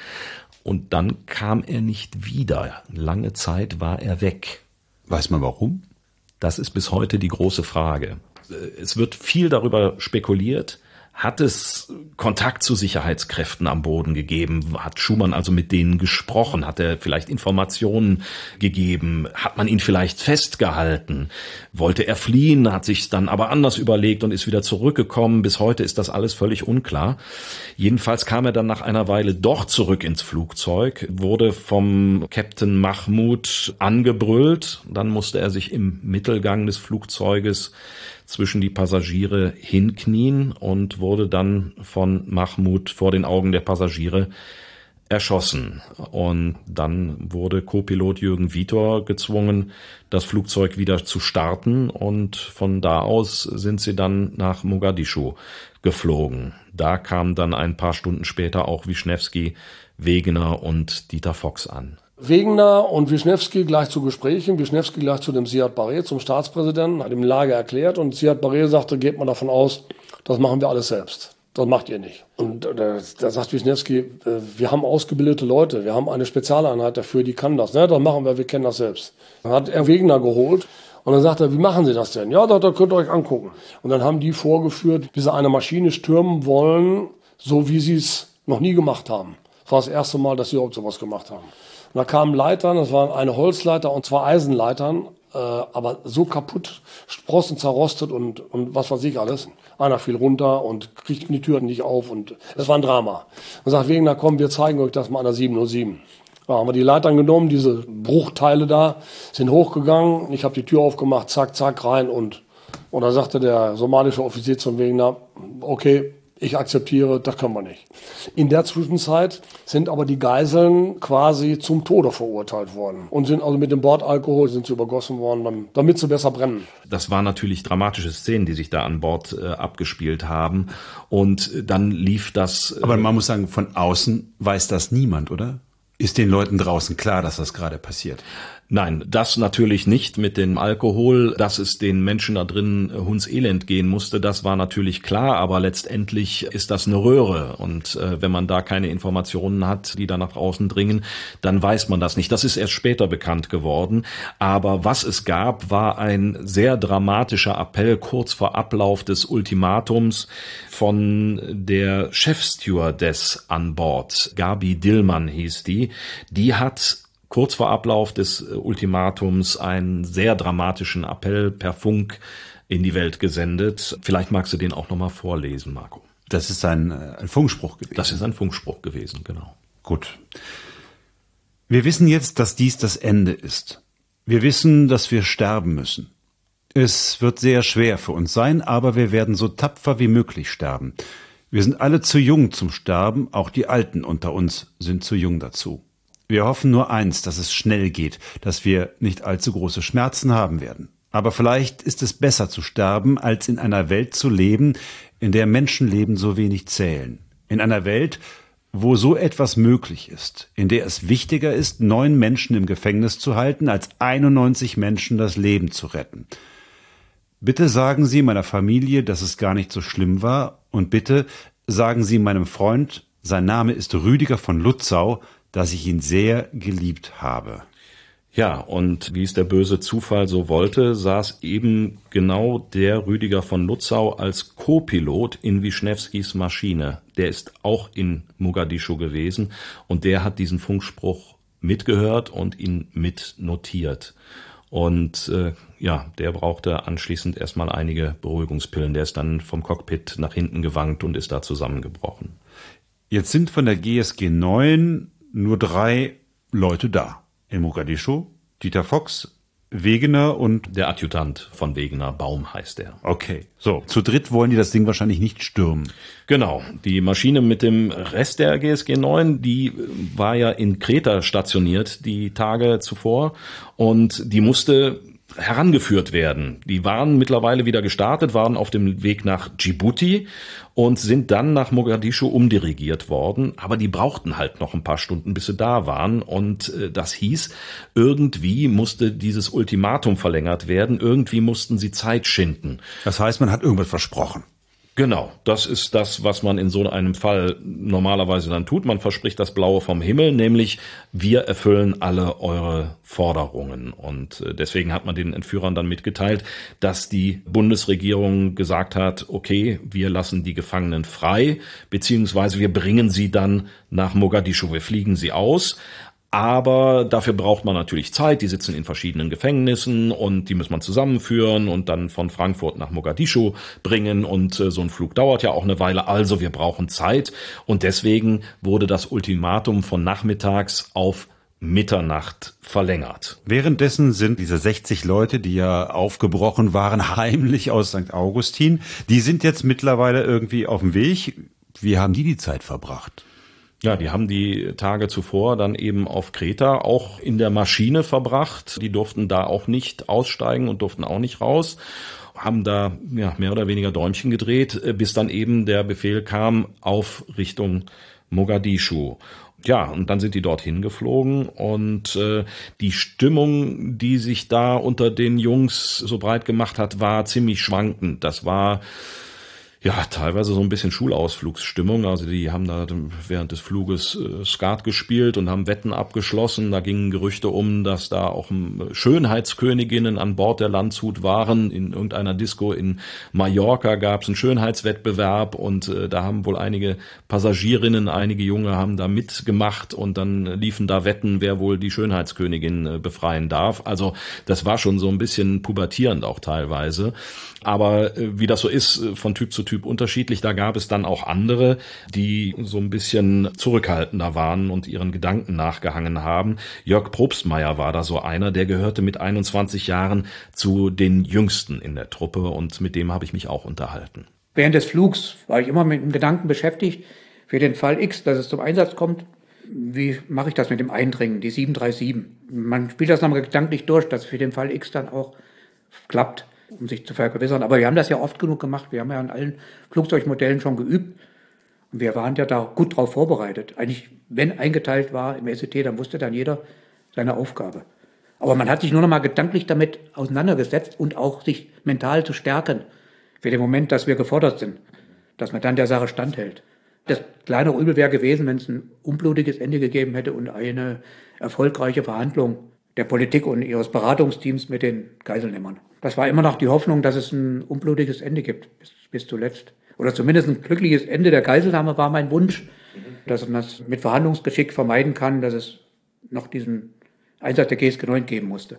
Und dann kam er nicht wieder. Lange Zeit war er weg. Weiß man warum? Das ist bis heute die große Frage. Es wird viel darüber spekuliert. Hat es Kontakt zu Sicherheitskräften am Boden gegeben? Hat Schumann also mit denen gesprochen? Hat er vielleicht Informationen gegeben? Hat man ihn vielleicht festgehalten? Wollte er fliehen? Hat sich dann aber anders überlegt und ist wieder zurückgekommen? Bis heute ist das alles völlig unklar. Jedenfalls kam er dann nach einer Weile doch zurück ins Flugzeug, wurde vom Captain Mahmoud angebrüllt. Dann musste er sich im Mittelgang des Flugzeuges zwischen die Passagiere hinknien und wurde dann von Mahmoud vor den Augen der Passagiere erschossen. Und dann wurde Co-Pilot Jürgen Vitor gezwungen, das Flugzeug wieder zu starten und von da aus sind sie dann nach Mogadischu geflogen. Da kamen dann ein paar Stunden später auch Wischnewski, Wegener und Dieter Fox an. Wegener und Wischnewski gleich zu Gesprächen. Wischnewski gleich zu dem Siad Barre, zum Staatspräsidenten, hat ihm Lage erklärt und Siad Barre sagte, geht mal davon aus, das machen wir alles selbst. Das macht ihr nicht. Und äh, da, sagt Wischnewski, äh, wir haben ausgebildete Leute, wir haben eine Spezialeinheit dafür, die kann das. Ne? Das machen wir, wir kennen das selbst. Dann hat er Wegener geholt und dann sagt er, wie machen Sie das denn? Ja, da, da könnt ihr euch angucken. Und dann haben die vorgeführt, wie sie eine Maschine stürmen wollen, so wie sie es noch nie gemacht haben. Das war das erste Mal, dass sie überhaupt sowas gemacht haben. Da kamen Leitern, das waren eine Holzleiter und zwei Eisenleitern, äh, aber so kaputt, Sprossen zerrostet und, und was weiß ich alles. Einer fiel runter und kriegten die Türen nicht auf und es war ein Drama. Und sagt wegen, na komm, wir zeigen euch das mal an der 707. Da haben wir die Leitern genommen, diese Bruchteile da, sind hochgegangen. Ich habe die Tür aufgemacht, zack, zack, rein und, und da sagte der somalische Offizier zum Wegener, okay, ich akzeptiere, das können wir nicht. In der Zwischenzeit sind aber die Geiseln quasi zum Tode verurteilt worden und sind also mit dem Bordalkohol sind sie übergossen worden, damit sie besser brennen. Das waren natürlich dramatische Szenen, die sich da an Bord äh, abgespielt haben und dann lief das. Äh, aber man muss sagen, von außen weiß das niemand, oder? Ist den Leuten draußen klar, dass das gerade passiert? Nein, das natürlich nicht mit dem Alkohol, dass es den Menschen da drin hundselend gehen musste, das war natürlich klar, aber letztendlich ist das eine Röhre. Und äh, wenn man da keine Informationen hat, die da nach außen dringen, dann weiß man das nicht. Das ist erst später bekannt geworden, aber was es gab, war ein sehr dramatischer Appell kurz vor Ablauf des Ultimatums von der Chefstewardess an Bord, Gabi Dillmann hieß die, die hat kurz vor Ablauf des äh, Ultimatums einen sehr dramatischen Appell per Funk in die Welt gesendet. Vielleicht magst du den auch nochmal vorlesen, Marco. Das ist ein, äh, ein Funkspruch gewesen. Das ist ein Funkspruch gewesen, genau. Gut. Wir wissen jetzt, dass dies das Ende ist. Wir wissen, dass wir sterben müssen. Es wird sehr schwer für uns sein, aber wir werden so tapfer wie möglich sterben. Wir sind alle zu jung zum Sterben, auch die Alten unter uns sind zu jung dazu. Wir hoffen nur eins, dass es schnell geht, dass wir nicht allzu große Schmerzen haben werden. Aber vielleicht ist es besser zu sterben, als in einer Welt zu leben, in der Menschenleben so wenig zählen. In einer Welt, wo so etwas möglich ist, in der es wichtiger ist, neun Menschen im Gefängnis zu halten, als 91 Menschen das Leben zu retten. Bitte sagen Sie meiner Familie, dass es gar nicht so schlimm war, und bitte sagen Sie meinem Freund, sein Name ist Rüdiger von Lutzau, dass ich ihn sehr geliebt habe. Ja, und wie es der böse Zufall so wollte, saß eben genau der Rüdiger von Lutzau als Co-Pilot in Wischnewskis Maschine. Der ist auch in Mogadischu gewesen und der hat diesen Funkspruch mitgehört und ihn mitnotiert. Und äh, ja, der brauchte anschließend erstmal einige Beruhigungspillen. Der ist dann vom Cockpit nach hinten gewankt und ist da zusammengebrochen. Jetzt sind von der GSG 9 nur drei Leute da. In Mogadischu, Dieter Fox, Wegener und der Adjutant von Wegener, Baum heißt er. Okay, so zu dritt wollen die das Ding wahrscheinlich nicht stürmen. Genau, die Maschine mit dem Rest der GSG 9, die war ja in Kreta stationiert die Tage zuvor und die musste herangeführt werden. Die waren mittlerweile wieder gestartet, waren auf dem Weg nach Djibouti und sind dann nach Mogadischu umdirigiert worden. Aber die brauchten halt noch ein paar Stunden, bis sie da waren. Und äh, das hieß, irgendwie musste dieses Ultimatum verlängert werden. Irgendwie mussten sie Zeit schinden. Das heißt, man hat irgendwas versprochen. Genau, das ist das, was man in so einem Fall normalerweise dann tut. Man verspricht das Blaue vom Himmel, nämlich wir erfüllen alle eure Forderungen. Und äh, deswegen hat man den Entführern dann mitgeteilt, dass die Bundesregierung gesagt hat, okay, wir lassen die Gefangenen frei, beziehungsweise wir bringen sie dann nach Mogadischu, wir fliegen sie aus. Aber dafür braucht man natürlich Zeit. Die sitzen in verschiedenen Gefängnissen und die muss man zusammenführen und dann von Frankfurt nach Mogadischu bringen. Und äh, so ein Flug dauert ja auch eine Weile. Also wir brauchen Zeit. Und deswegen wurde das Ultimatum von nachmittags auf Mitternacht verlängert. Währenddessen sind diese 60 Leute, die ja aufgebrochen waren, [LAUGHS] heimlich aus St. Augustin, die sind jetzt mittlerweile irgendwie auf dem Weg. Wie haben die die Zeit verbracht? Ja, die haben die Tage zuvor dann eben auf Kreta auch in der Maschine verbracht. Die durften da auch nicht aussteigen und durften auch nicht raus haben da ja, mehr oder weniger Däumchen gedreht, äh, bis dann eben der Befehl kam auf Richtung Mogadischu. Ja, und dann sind die dorthin geflogen und äh, die Stimmung, die sich da unter den Jungs so breit gemacht hat, war ziemlich schwankend. Das war ja, teilweise so ein bisschen Schulausflugsstimmung. Also die haben da während des Fluges äh, Skat gespielt und haben Wetten abgeschlossen. Da gingen Gerüchte um, dass da auch ähm, Schönheitsköniginnen an Bord der Landshut waren. In irgendeiner Disco in Mallorca gab es einen Schönheitswettbewerb und äh, da haben wohl einige Passagierinnen, einige Junge haben da mitgemacht und dann liefen da Wetten, wer wohl die Schönheitskönigin äh, befreien darf. Also das war schon so ein bisschen pubertierend auch teilweise. Aber äh, wie das so ist, äh, von Typ zu Typ unterschiedlich, da gab es dann auch andere, die so ein bisschen zurückhaltender waren und ihren Gedanken nachgehangen haben. Jörg Probstmeier war da so einer, der gehörte mit 21 Jahren zu den Jüngsten in der Truppe und mit dem habe ich mich auch unterhalten. Während des Flugs war ich immer mit dem Gedanken beschäftigt, für den Fall X, dass es zum Einsatz kommt, wie mache ich das mit dem Eindringen, die 737? Man spielt das nochmal gedanklich durch, dass für den Fall X dann auch klappt um sich zu vergewissern. Aber wir haben das ja oft genug gemacht. Wir haben ja an allen Flugzeugmodellen schon geübt. Und wir waren ja da gut drauf vorbereitet. Eigentlich, wenn eingeteilt war im SET, dann wusste dann jeder seine Aufgabe. Aber man hat sich nur noch mal gedanklich damit auseinandergesetzt und auch sich mental zu stärken für den Moment, dass wir gefordert sind, dass man dann der Sache standhält. Das kleinere Übel wäre gewesen, wenn es ein unblutiges Ende gegeben hätte und eine erfolgreiche Verhandlung der Politik und ihres Beratungsteams mit den Geiselnehmern. Das war immer noch die Hoffnung, dass es ein unblutiges Ende gibt, bis, bis zuletzt. Oder zumindest ein glückliches Ende der Geiselnahme war mein Wunsch, dass man das mit Verhandlungsgeschick vermeiden kann, dass es noch diesen Einsatz der GSG 9 geben musste.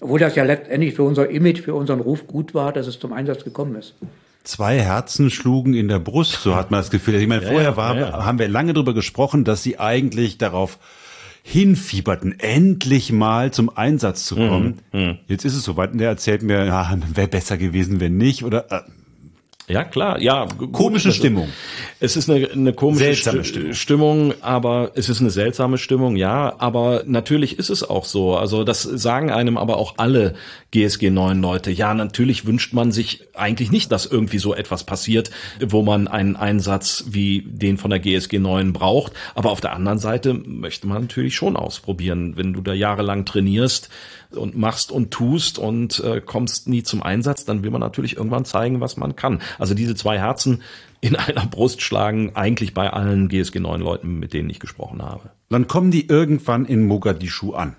Obwohl das ja letztendlich für unser Image, für unseren Ruf gut war, dass es zum Einsatz gekommen ist. Zwei Herzen schlugen in der Brust, so hat man das Gefühl. Ich meine, vorher war, ja. haben wir lange darüber gesprochen, dass sie eigentlich darauf hinfieberten, endlich mal zum Einsatz zu kommen. Mhm. Jetzt ist es soweit und der erzählt mir, ja, wäre besser gewesen, wenn nicht. Oder äh, ja, klar, ja. Komische also, Stimmung. Es ist eine, eine komische seltsame Stimmung. Stimmung, aber es ist eine seltsame Stimmung, ja. Aber natürlich ist es auch so. Also das sagen einem aber auch alle GSG 9 Leute. Ja, natürlich wünscht man sich eigentlich nicht, dass irgendwie so etwas passiert, wo man einen Einsatz wie den von der GSG 9 braucht. Aber auf der anderen Seite möchte man natürlich schon ausprobieren. Wenn du da jahrelang trainierst, und machst und tust und äh, kommst nie zum Einsatz, dann will man natürlich irgendwann zeigen, was man kann. Also diese zwei Herzen in [LAUGHS] einer Brust schlagen eigentlich bei allen GSG 9 Leuten, mit denen ich gesprochen habe. Dann kommen die irgendwann in Mogadischu an.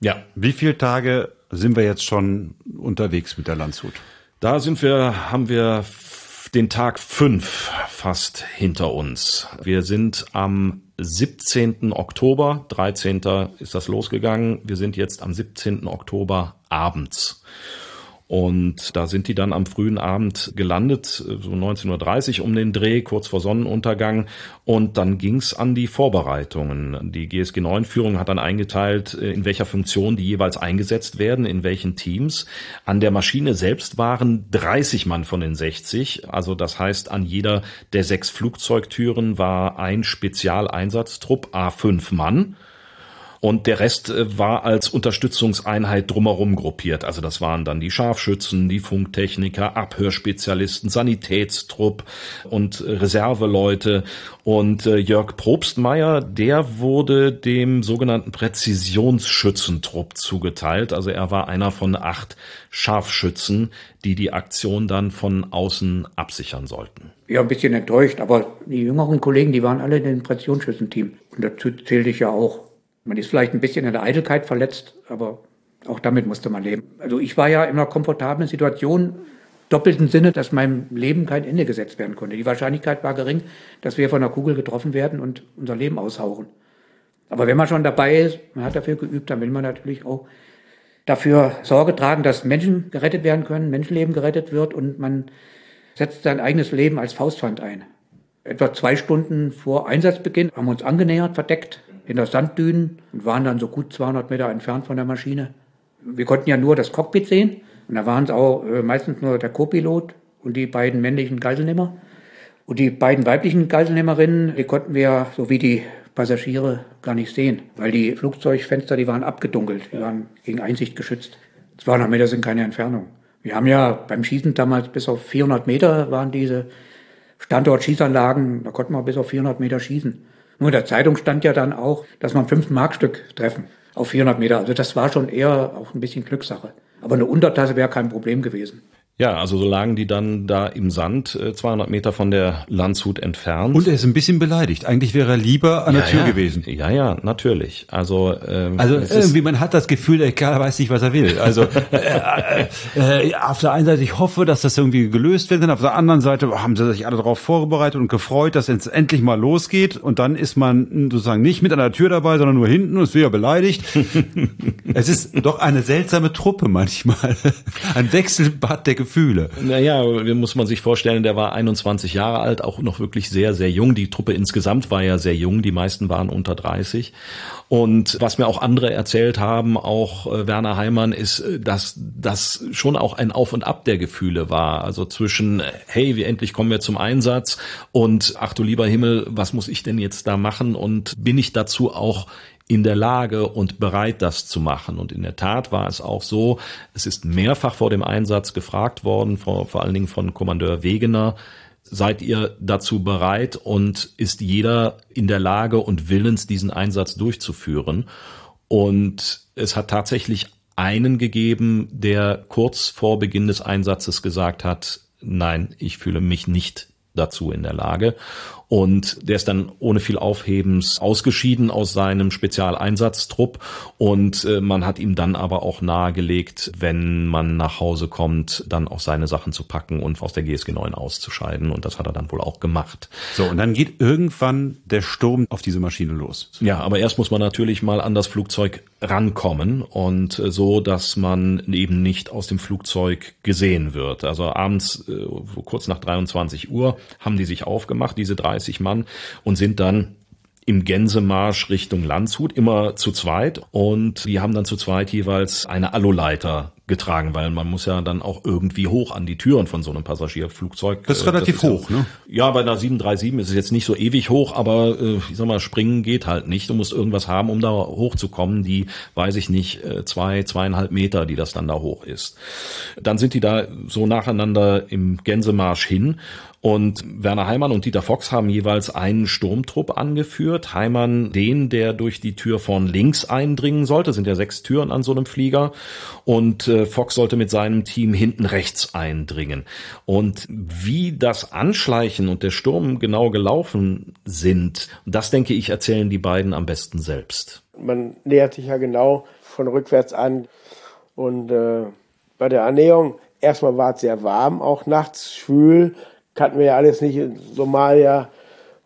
Ja. Wie viele Tage sind wir jetzt schon unterwegs mit der Landshut? Da sind wir, haben wir den Tag fünf fast hinter uns. Wir sind am 17. Oktober, 13. ist das losgegangen. Wir sind jetzt am 17. Oktober abends. Und da sind die dann am frühen Abend gelandet, so 19.30 Uhr um den Dreh, kurz vor Sonnenuntergang. Und dann ging's an die Vorbereitungen. Die GSG 9-Führung hat dann eingeteilt, in welcher Funktion die jeweils eingesetzt werden, in welchen Teams. An der Maschine selbst waren 30 Mann von den 60. Also das heißt, an jeder der sechs Flugzeugtüren war ein Spezialeinsatztrupp, A5 Mann und der Rest äh, war als Unterstützungseinheit drumherum gruppiert. Also das waren dann die Scharfschützen, die Funktechniker, Abhörspezialisten, Sanitätstrupp und Reserveleute. Und äh, Jörg Probstmeier, der wurde dem sogenannten Präzisionsschützentrupp zugeteilt. Also er war einer von acht Scharfschützen, die die Aktion dann von außen absichern sollten. Ja, ein bisschen enttäuscht, aber die jüngeren Kollegen, die waren alle in dem Präzisionsschützenteam. Und dazu zählte ich ja auch. Man ist vielleicht ein bisschen in der Eitelkeit verletzt, aber auch damit musste man leben. Also ich war ja in einer komfortablen Situation, doppelten Sinne, dass meinem Leben kein Ende gesetzt werden konnte. Die Wahrscheinlichkeit war gering, dass wir von einer Kugel getroffen werden und unser Leben aushauchen. Aber wenn man schon dabei ist, man hat dafür geübt, dann will man natürlich auch dafür Sorge tragen, dass Menschen gerettet werden können, Menschenleben gerettet wird und man setzt sein eigenes Leben als Faustpfand ein. Etwa zwei Stunden vor Einsatzbeginn haben wir uns angenähert, verdeckt, in der Sanddünen und waren dann so gut 200 Meter entfernt von der Maschine. Wir konnten ja nur das Cockpit sehen und da waren es auch äh, meistens nur der Co-Pilot und die beiden männlichen Geiselnehmer. Und die beiden weiblichen Geiselnehmerinnen, die konnten wir, so wie die Passagiere, gar nicht sehen, weil die Flugzeugfenster, die waren abgedunkelt, die waren gegen Einsicht geschützt. 200 Meter sind keine Entfernung. Wir haben ja beim Schießen damals bis auf 400 Meter waren diese Standortschießanlagen, da konnten wir bis auf 400 Meter schießen. Nur in der Zeitung stand ja dann auch, dass man fünf Markstück treffen auf 400 Meter. Also das war schon eher auch ein bisschen Glückssache. Aber eine Untertasse wäre kein Problem gewesen. Ja, also so lagen die dann da im Sand, 200 äh, Meter von der Landshut entfernt. Und er ist ein bisschen beleidigt. Eigentlich wäre er lieber an ja, der Tür ja. gewesen. Ja, ja, natürlich. Also, ähm, also irgendwie man hat das Gefühl, der Kerl weiß nicht, was er will. Also äh, äh, äh, auf der einen Seite, ich hoffe, dass das irgendwie gelöst wird. Auf der anderen Seite haben sie sich alle darauf vorbereitet und gefreut, dass es endlich mal losgeht. Und dann ist man sozusagen nicht mit an der Tür dabei, sondern nur hinten und ist wieder beleidigt. [LAUGHS] es ist doch eine seltsame Truppe manchmal. Ein Wechselbad der Gefühle. Naja, muss man sich vorstellen, der war 21 Jahre alt, auch noch wirklich sehr, sehr jung. Die Truppe insgesamt war ja sehr jung, die meisten waren unter 30. Und was mir auch andere erzählt haben, auch äh, Werner Heimann, ist, äh, dass das schon auch ein Auf und Ab der Gefühle war. Also zwischen, hey, wie endlich kommen wir zum Einsatz und ach du lieber Himmel, was muss ich denn jetzt da machen und bin ich dazu auch in der Lage und bereit, das zu machen. Und in der Tat war es auch so, es ist mehrfach vor dem Einsatz gefragt worden, vor, vor allen Dingen von Kommandeur Wegener, seid ihr dazu bereit und ist jeder in der Lage und willens, diesen Einsatz durchzuführen? Und es hat tatsächlich einen gegeben, der kurz vor Beginn des Einsatzes gesagt hat, nein, ich fühle mich nicht dazu in der Lage. Und der ist dann ohne viel Aufhebens ausgeschieden aus seinem Spezialeinsatztrupp. Und äh, man hat ihm dann aber auch nahegelegt, wenn man nach Hause kommt, dann auch seine Sachen zu packen und aus der GSG 9 auszuscheiden. Und das hat er dann wohl auch gemacht. So, und dann geht irgendwann der Sturm auf diese Maschine los. Ja, aber erst muss man natürlich mal an das Flugzeug rankommen und äh, so, dass man eben nicht aus dem Flugzeug gesehen wird. Also abends, äh, kurz nach 23 Uhr, haben die sich aufgemacht, diese 30 Mann, und sind dann im Gänsemarsch Richtung Landshut, immer zu zweit. Und die haben dann zu zweit jeweils eine Aluleiter getragen, weil man muss ja dann auch irgendwie hoch an die Türen von so einem Passagierflugzeug. Das ist relativ das ist hoch, ja, ne? Ja, bei einer 737 ist es jetzt nicht so ewig hoch, aber äh, ich sag mal, springen geht halt nicht. Du musst irgendwas haben, um da hochzukommen. Die, weiß ich nicht, äh, zwei, zweieinhalb Meter, die das dann da hoch ist. Dann sind die da so nacheinander im Gänsemarsch hin und Werner Heimann und Dieter Fox haben jeweils einen Sturmtrupp angeführt. Heimann den, der durch die Tür von links eindringen sollte, das sind ja sechs Türen an so einem Flieger. Und äh, Fox sollte mit seinem Team hinten rechts eindringen. Und wie das Anschleichen und der Sturm genau gelaufen sind, das denke ich, erzählen die beiden am besten selbst. Man nähert sich ja genau von rückwärts an. Und äh, bei der Annäherung, erstmal war es sehr warm, auch nachts schwül kannten wir ja alles nicht in Somalia.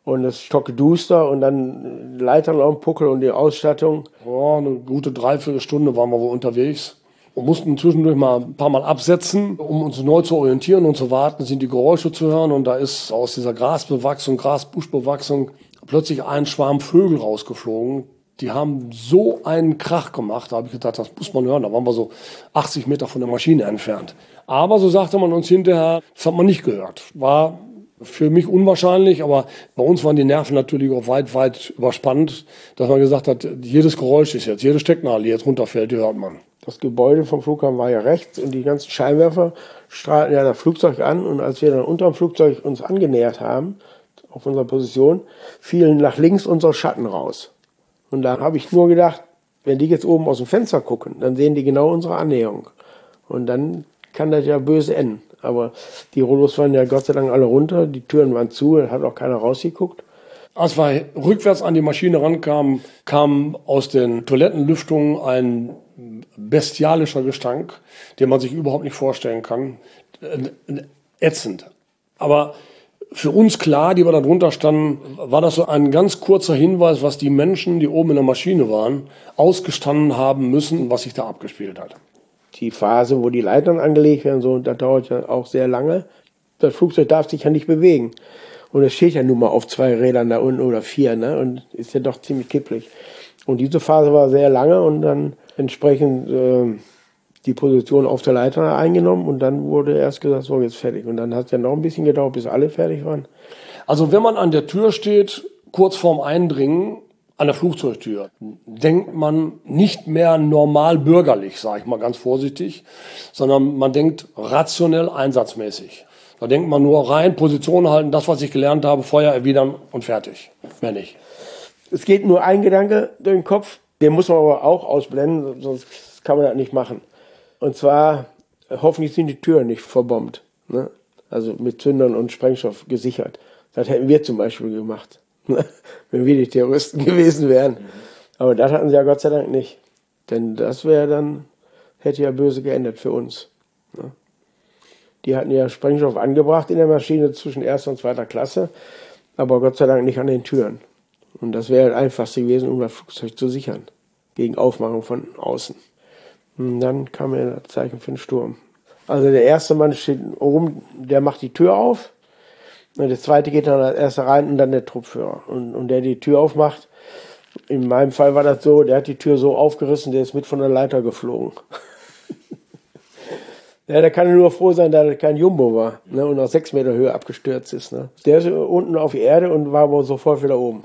Und es stockeduster und dann Leitern auf dem Puckel und die Ausstattung. Ja, eine gute Dreiviertelstunde waren wir wohl unterwegs und mussten zwischendurch mal ein paar Mal absetzen, um uns neu zu orientieren und zu warten, sind die Geräusche zu hören. Und da ist aus dieser Grasbewachsung, Grasbuschbewachsung plötzlich ein Schwarm Vögel rausgeflogen. Die haben so einen Krach gemacht, da habe ich gedacht, das muss man hören. Da waren wir so 80 Meter von der Maschine entfernt. Aber so sagte man uns hinterher, das hat man nicht gehört. War für mich unwahrscheinlich, aber bei uns waren die Nerven natürlich auch weit, weit überspannt, dass man gesagt hat, jedes Geräusch ist jetzt, jede Stecknadel, die jetzt runterfällt, die hört man. Das Gebäude vom Flughafen war ja rechts und die ganzen Scheinwerfer strahlten ja das Flugzeug an und als wir dann unterm Flugzeug uns angenähert haben, auf unserer Position, fielen nach links unsere Schatten raus. Und da habe ich nur gedacht, wenn die jetzt oben aus dem Fenster gucken, dann sehen die genau unsere Annäherung. Und dann kann das ja böse enden. Aber die Rollos waren ja Gott sei Dank alle runter, die Türen waren zu, hat auch keiner rausgeguckt. Als wir rückwärts an die Maschine rankamen, kam aus den Toilettenlüftungen ein bestialischer Gestank, den man sich überhaupt nicht vorstellen kann. Ätzend. Aber für uns klar, die wir da drunter standen, war das so ein ganz kurzer Hinweis, was die Menschen, die oben in der Maschine waren, ausgestanden haben müssen, was sich da abgespielt hat die Phase, wo die Leitern angelegt werden, so, das dauert ja auch sehr lange. Das Flugzeug darf sich ja nicht bewegen. Und es steht ja nun mal auf zwei Rädern da unten oder vier, ne? Und ist ja doch ziemlich kipplig. Und diese Phase war sehr lange und dann entsprechend äh, die Position auf der Leiter eingenommen und dann wurde erst gesagt, so jetzt fertig. Und dann hat es ja noch ein bisschen gedauert, bis alle fertig waren. Also wenn man an der Tür steht, kurz vorm Eindringen, an der Flugzeugtür denkt man nicht mehr normal bürgerlich, sage ich mal ganz vorsichtig, sondern man denkt rationell einsatzmäßig. Da denkt man nur rein, Position halten, das, was ich gelernt habe, Feuer erwidern und fertig. Mehr nicht. Es geht nur ein Gedanke durch den Kopf, den muss man aber auch ausblenden, sonst kann man das nicht machen. Und zwar, hoffentlich sind die Türen nicht verbombt. Ne? Also mit Zündern und Sprengstoff gesichert. Das hätten wir zum Beispiel gemacht. [LAUGHS] wenn wir die Terroristen [LAUGHS] gewesen wären. Aber das hatten sie ja Gott sei Dank nicht. Denn das wäre dann, hätte ja böse geendet für uns. Ne? Die hatten ja Sprengstoff angebracht in der Maschine zwischen erster und zweiter Klasse, aber Gott sei Dank nicht an den Türen. Und das wäre das Einfachste gewesen, um das Flugzeug zu sichern. Gegen Aufmachung von außen. Und dann kam ja das Zeichen für den Sturm. Also der erste Mann steht oben, der macht die Tür auf und der zweite geht dann als erster rein und dann der Truppführer. Und, und der die Tür aufmacht, in meinem Fall war das so, der hat die Tür so aufgerissen, der ist mit von der Leiter geflogen. [LAUGHS] ja, da kann nur froh sein, dass das kein Jumbo war ne, und auf sechs Meter Höhe abgestürzt ist. Ne. Der ist unten auf die Erde und war aber sofort wieder oben.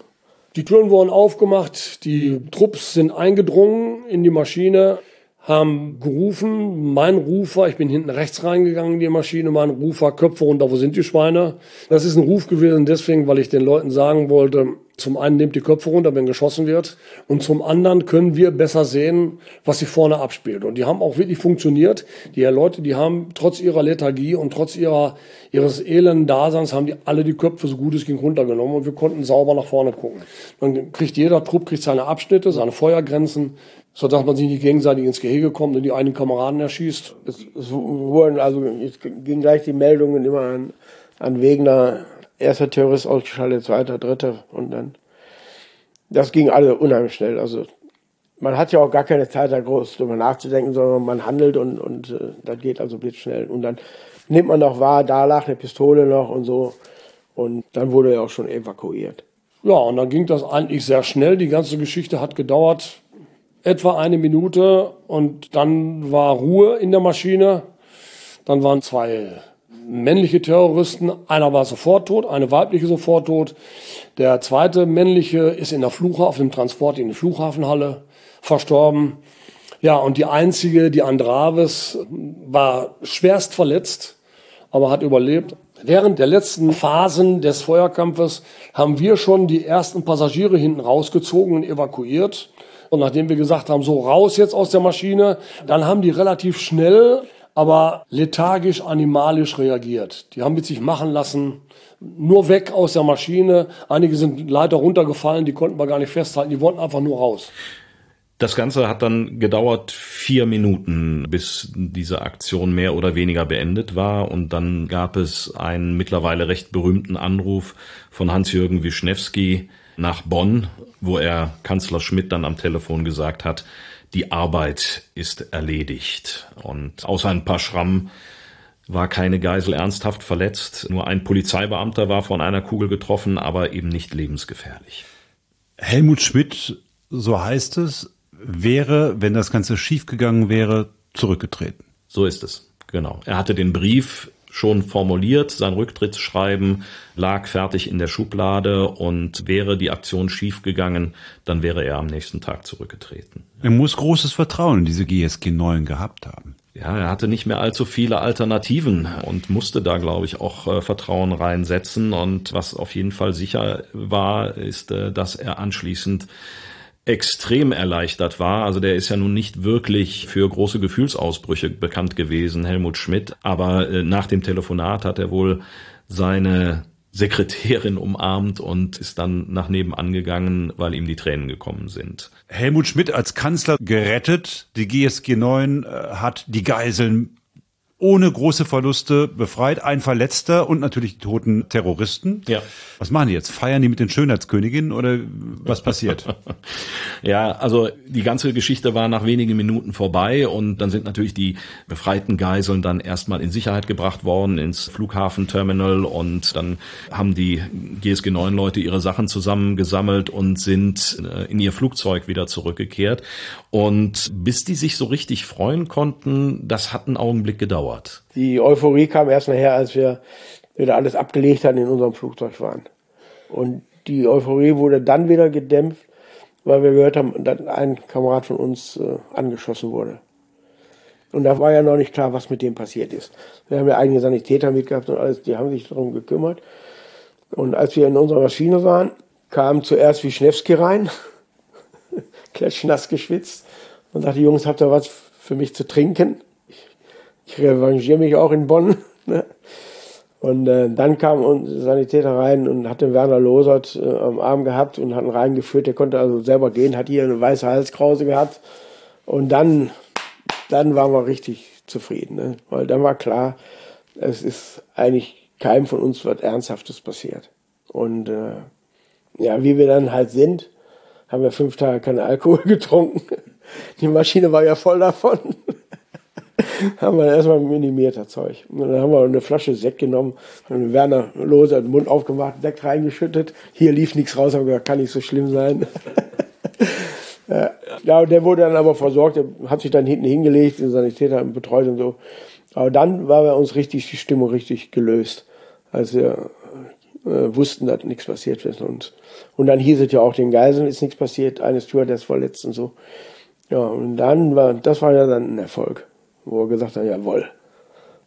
Die Türen wurden aufgemacht, die Trupps sind eingedrungen in die Maschine haben gerufen, mein Rufer, ich bin hinten rechts reingegangen in die Maschine, mein Rufer, Köpfe runter, wo sind die Schweine? Das ist ein Ruf gewesen deswegen, weil ich den Leuten sagen wollte, Zum einen nimmt die Köpfe runter, wenn geschossen wird. Und zum anderen können wir besser sehen, was sich vorne abspielt. Und die haben auch wirklich funktioniert. Die Leute, die haben trotz ihrer Lethargie und trotz ihrer, ihres elenden Daseins, haben die alle die Köpfe so gut es ging runtergenommen und wir konnten sauber nach vorne gucken. Dann kriegt jeder Trupp kriegt seine Abschnitte, seine Feuergrenzen, so dass man sich nicht gegenseitig ins Gehege kommt und die einen Kameraden erschießt. Es, es wurden also, es ging gleich die Meldungen immer an, an Wegner, erster Terrorist ausgeschaltet, zweiter, dritter und dann. Das ging alle unheimlich schnell. Also man hat ja auch gar keine Zeit, da groß drüber nachzudenken, sondern man handelt und, und äh, das geht also blitzschnell. Und dann nimmt man noch wahr, da lag eine Pistole noch und so. Und dann wurde er auch schon evakuiert. Ja, und dann ging das eigentlich sehr schnell. Die ganze Geschichte hat gedauert etwa eine Minute und dann war Ruhe in der Maschine. Dann waren zwei männliche Terroristen. Einer war sofort tot, eine weibliche sofort tot. Der zweite männliche ist in der Flughafen, auf dem Transport in die Flughafenhalle verstorben. Ja, und die einzige, die Andraves, war schwerst verletzt, aber hat überlebt. Während der letzten Phasen des Feuerkampfes haben wir schon die ersten Passagiere hinten rausgezogen und evakuiert. Und nachdem wir gesagt haben, so raus jetzt aus der Maschine, dann haben die relativ schnell aber lethargisch, animalisch reagiert. Die haben mit sich machen lassen, nur weg aus der Maschine. Einige sind leider runtergefallen, die konnten wir gar nicht festhalten, die wollten einfach nur raus. Das Ganze hat dann gedauert vier Minuten, bis diese Aktion mehr oder weniger beendet war. Und dann gab es einen mittlerweile recht berühmten Anruf von Hans-Jürgen Wischnewski nach Bonn, wo er Kanzler Schmidt dann am Telefon gesagt hat, die Arbeit ist erledigt. Und außer ein paar Schrammen war keine Geisel ernsthaft verletzt. Nur ein Polizeibeamter war von einer Kugel getroffen, aber eben nicht lebensgefährlich. Helmut Schmidt, so heißt es, wäre, wenn das Ganze schiefgegangen wäre, zurückgetreten. So ist es, genau. Er hatte den Brief schon formuliert, sein Rücktrittsschreiben lag fertig in der Schublade und wäre die Aktion schiefgegangen, dann wäre er am nächsten Tag zurückgetreten. Er muss großes Vertrauen in diese GSG 9 gehabt haben. Ja, er hatte nicht mehr allzu viele Alternativen und musste da, glaube ich, auch äh, Vertrauen reinsetzen. Und was auf jeden Fall sicher war, ist, äh, dass er anschließend extrem erleichtert war. Also der ist ja nun nicht wirklich für große Gefühlsausbrüche bekannt gewesen, Helmut Schmidt. Aber äh, nach dem Telefonat hat er wohl seine Sekretärin umarmt und ist dann nach nebenan gegangen, weil ihm die Tränen gekommen sind. Helmut Schmidt als Kanzler gerettet. Die GSG 9 äh, hat die Geiseln ohne große Verluste befreit, ein Verletzter und natürlich die toten Terroristen. Ja. Was machen die jetzt? Feiern die mit den Schönheitsköniginnen oder was passiert? [LAUGHS] ja, also die ganze Geschichte war nach wenigen Minuten vorbei und dann sind natürlich die befreiten Geiseln dann erstmal in Sicherheit gebracht worden ins Flughafenterminal und dann haben die GSG 9 Leute ihre Sachen zusammengesammelt und sind äh, in ihr Flugzeug wieder zurückgekehrt. Und bis die sich so richtig freuen konnten, das hat einen Augenblick gedauert gedauert? Die Euphorie kam erst nachher, als wir wieder alles abgelegt hatten, in unserem Flugzeug waren. Und die Euphorie wurde dann wieder gedämpft, weil wir gehört haben, dass ein Kamerad von uns äh, angeschossen wurde. Und da war ja noch nicht klar, was mit dem passiert ist. Wir haben ja eigene Sanitäter mitgehabt und alles, die haben sich darum gekümmert. Und als wir in unserer Maschine waren, kam zuerst Wischnewski rein, [LAUGHS] klatschnass geschwitzt und sagte, Jungs, habt ihr was für mich zu trinken? Ich revanchiere mich auch in Bonn. [LAUGHS] Ne? Und äh, dann kam ein Sanitäter rein und hat den Werner Losert äh, am Arm gehabt und hat ihn reingeführt. Der konnte also selber gehen, hat hier eine weiße Halskrause gehabt. Und dann, dann waren wir richtig zufrieden. Ne? Weil dann war klar, es ist eigentlich keinem von uns was Ernsthaftes passiert. Und äh, ja, wie wir dann halt sind, haben wir fünf Tage keinen Alkohol [LAUGHS] getrunken. Die Maschine war ja voll davon. [LAUGHS] haben wir erstmal minimiert, das Zeug. Und dann haben wir eine Flasche Sekt genommen, haben Werner lose den Mund aufgemacht, Sekt reingeschüttet. Hier lief nichts raus, aber kann nicht so schlimm sein. [LAUGHS] ja, der wurde dann aber versorgt, der hat sich dann hinten hingelegt, den Sanitäter betreut und so. Aber dann war bei uns richtig die Stimmung richtig gelöst, als wir äh, wussten, dass nichts passiert ist. Und, und dann hieß es ja auch, den Geiseln ist nichts passiert, eine Stewardess verletzt und so. Ja, und dann war, das war ja dann ein Erfolg wo wir gesagt haben, jawohl,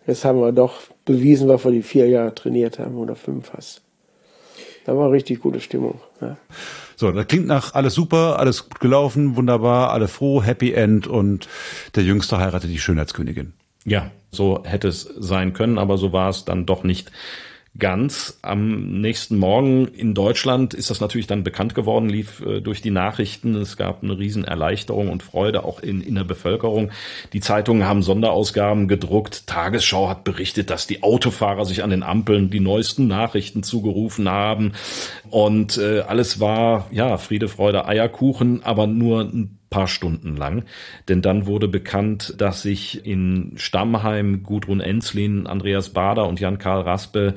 jetzt haben wir doch bewiesen, was wir die vier Jahre trainiert haben oder fünf fast. Da war richtig gute Stimmung. Ja. So, das klingt nach alles super, alles gut gelaufen, wunderbar, alle froh, Happy End und der Jüngste heiratet die Schönheitskönigin. Ja, so hätte es sein können, aber so war es dann doch nicht ganz. Am nächsten Morgen in Deutschland ist das natürlich dann bekannt geworden, lief äh, durch die Nachrichten. Es gab eine Riesenerleichterung und Freude auch in, in der Bevölkerung. Die Zeitungen haben Sonderausgaben gedruckt. Tagesschau hat berichtet, dass die Autofahrer sich an den Ampeln die neuesten Nachrichten zugerufen haben. Und äh, alles war, ja, Friede, Freude, Eierkuchen, aber nur ein paar Stunden lang. Denn dann wurde bekannt, dass sich in Stammheim Gudrun Enzlin, Andreas Bader und Jan-Karl Raspe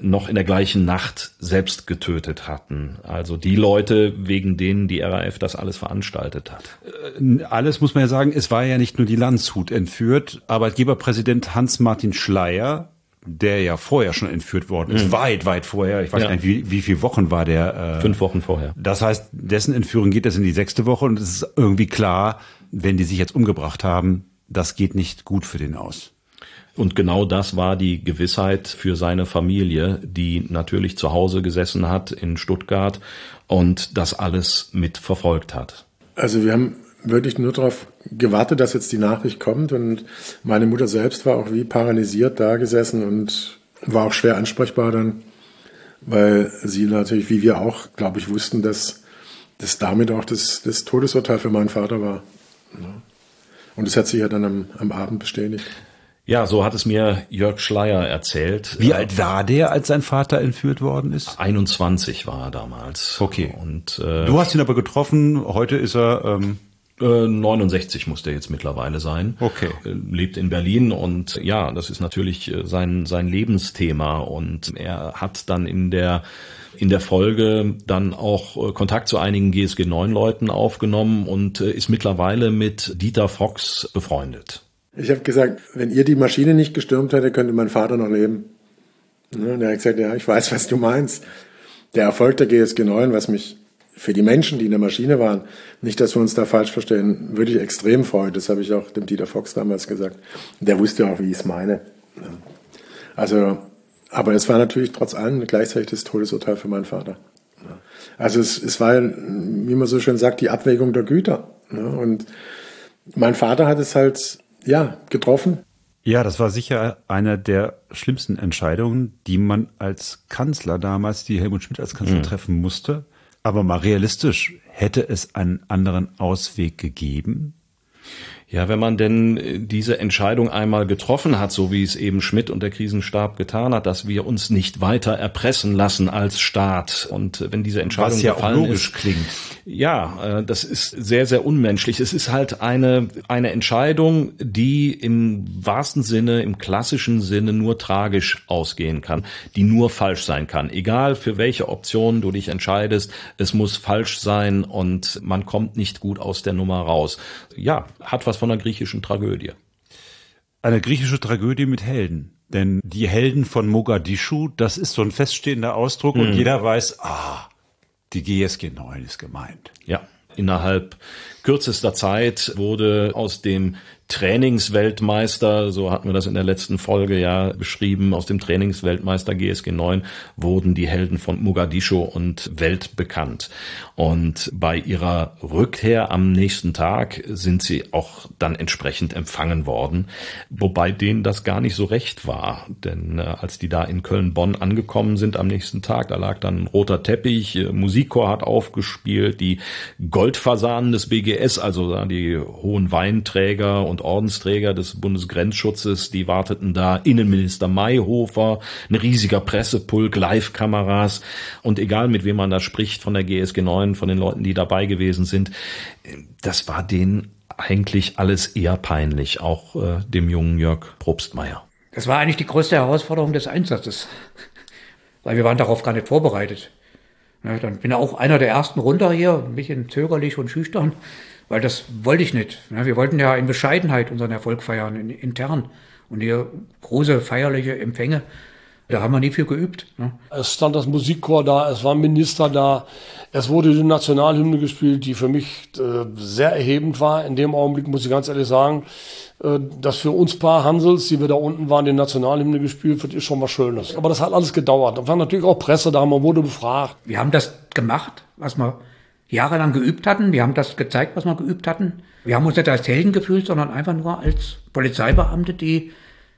noch in der gleichen Nacht selbst getötet hatten. Also die Leute, wegen denen die RAF das alles veranstaltet hat. Äh, alles muss man ja sagen, es war ja nicht nur die Landshut entführt. Arbeitgeberpräsident Hans-Martin Schleier der ja vorher schon entführt worden ist, mhm. weit, weit vorher. Ich weiß ja. gar nicht, wie, wie viele Wochen war der? Äh, Fünf Wochen vorher. Das heißt, dessen Entführung geht das in die sechste Woche und es ist irgendwie klar, wenn die sich jetzt umgebracht haben, das geht nicht gut für den aus. Und genau das war die Gewissheit für seine Familie, die natürlich zu Hause gesessen hat in Stuttgart und das alles mit verfolgt hat. Also wir haben wirklich nur darauf gewartet, dass jetzt die Nachricht kommt. Und meine Mutter selbst war auch wie paralysiert da gesessen und war auch schwer ansprechbar dann, weil sie natürlich, wie wir auch, glaube ich, wussten, dass das damit auch das, das Todesurteil für meinen Vater war. Und das hat sich ja dann am, am Abend bestätigt. Ja, so hat es mir Jörg Schleier erzählt. Wie alt war der, als sein Vater entführt worden ist? 21 war er damals. Okay. Und äh, du hast ihn aber getroffen. Heute ist er ähm 69 muss der jetzt mittlerweile sein. Okay. Äh, lebt in Berlin und ja, das ist natürlich äh, sein, sein Lebensthema und er hat dann in der in der Folge dann auch äh, Kontakt zu einigen GSG 9 Leuten aufgenommen und ist mittlerweile mit Dieter Fox befreundet. Ich habe gesagt, wenn ihr die Maschine nicht gestürmt hätte, könnte mein Vater noch leben. Und er hat gesagt, ja, ich weiß, was du meinst. Der Erfolg der GSG 9, was mich für die Menschen, die in der Maschine waren, nicht, dass wir uns da falsch verstehen, wirklich extrem freut. Das habe ich auch dem Dieter Fox damals gesagt. Der wusste auch, wie ich es meine. Also, aber es war natürlich trotz allem gleichzeitig das Todesurteil für meinen Vater. Also es, es war, wie man so schön sagt, die Abwägung der Güter. Und mein Vater hat es halt, ja, getroffen. Ja, das war sicher eine der schlimmsten Entscheidungen, die man als Kanzler damals, die Helmut Schmidt als Kanzler mhm. treffen musste. Aber mal realistisch, hätte es einen anderen Ausweg gegeben? Ja, wenn man denn äh, diese Entscheidung einmal getroffen hat, so wie es eben Schmidt und der Krisenstab getan hat, dass wir uns nicht weiter erpressen lassen als Staat. Und wenn diese Entscheidung Was ja auch logisch ist, klingt. Ja, äh, das ist sehr, sehr unmenschlich. Es ist halt eine, eine Entscheidung, die im wahrsten Sinne, im klassischen Sinne nur tragisch ausgehen kann, die nur falsch sein kann. Egal für welche Option du dich entscheidest, es muss falsch sein und man kommt nicht gut aus der Nummer raus. Ja, hat was von einer griechischen Tragödie. Eine griechische Tragödie mit Helden. Denn die Helden von Mogadischu, das ist so ein feststehender Ausdruck mhm. und jeder weiß, ah, die GSG 9 ist gemeint. Ja, innerhalb kürzester Zeit wurde aus dem Trainingsweltmeister, so hatten wir das in der letzten Folge ja beschrieben, aus dem Trainingsweltmeister GSG 9 wurden die Helden von Mogadischu und Welt bekannt. Und bei ihrer Rückkehr am nächsten Tag sind sie auch dann entsprechend empfangen worden, wobei denen das gar nicht so recht war. Denn äh, als die da in Köln-Bonn angekommen sind am nächsten Tag, da lag dann ein roter Teppich, äh, Musikchor hat aufgespielt, die Goldfasanen des BGS, also die hohen Weinträger und Ordensträger des Bundesgrenzschutzes, die warteten da, Innenminister Mayhofer, ein riesiger Pressepulk, Live-Kameras. Und egal mit wem man da spricht von der GSG 9, von den Leuten, die dabei gewesen sind, das war denen eigentlich alles eher peinlich, auch äh, dem jungen Jörg Probstmeier. Das war eigentlich die größte Herausforderung des Einsatzes, weil wir waren darauf gar nicht vorbereitet. Ja, dann bin ich auch einer der ersten runter hier, ein bisschen zögerlich und schüchtern, weil das wollte ich nicht. Ja, wir wollten ja in Bescheidenheit unseren Erfolg feiern, in, intern. Und hier große feierliche Empfänge Da haben wir nie viel geübt. Ne? Es stand das Musikchor da, es war ein Minister da, es wurde die Nationalhymne gespielt, die für mich äh, sehr erhebend war. In dem Augenblick muss ich ganz ehrlich sagen, äh, dass für uns paar Hansels, die wir da unten waren, die Nationalhymne gespielt wird, ist schon was Schönes. Aber das hat alles gedauert. Da war natürlich auch Presse da, man wurde befragt. Wir haben das gemacht, was wir jahrelang geübt hatten. Wir haben das gezeigt, was wir geübt hatten. Wir haben uns nicht als Helden gefühlt, sondern einfach nur als Polizeibeamte, die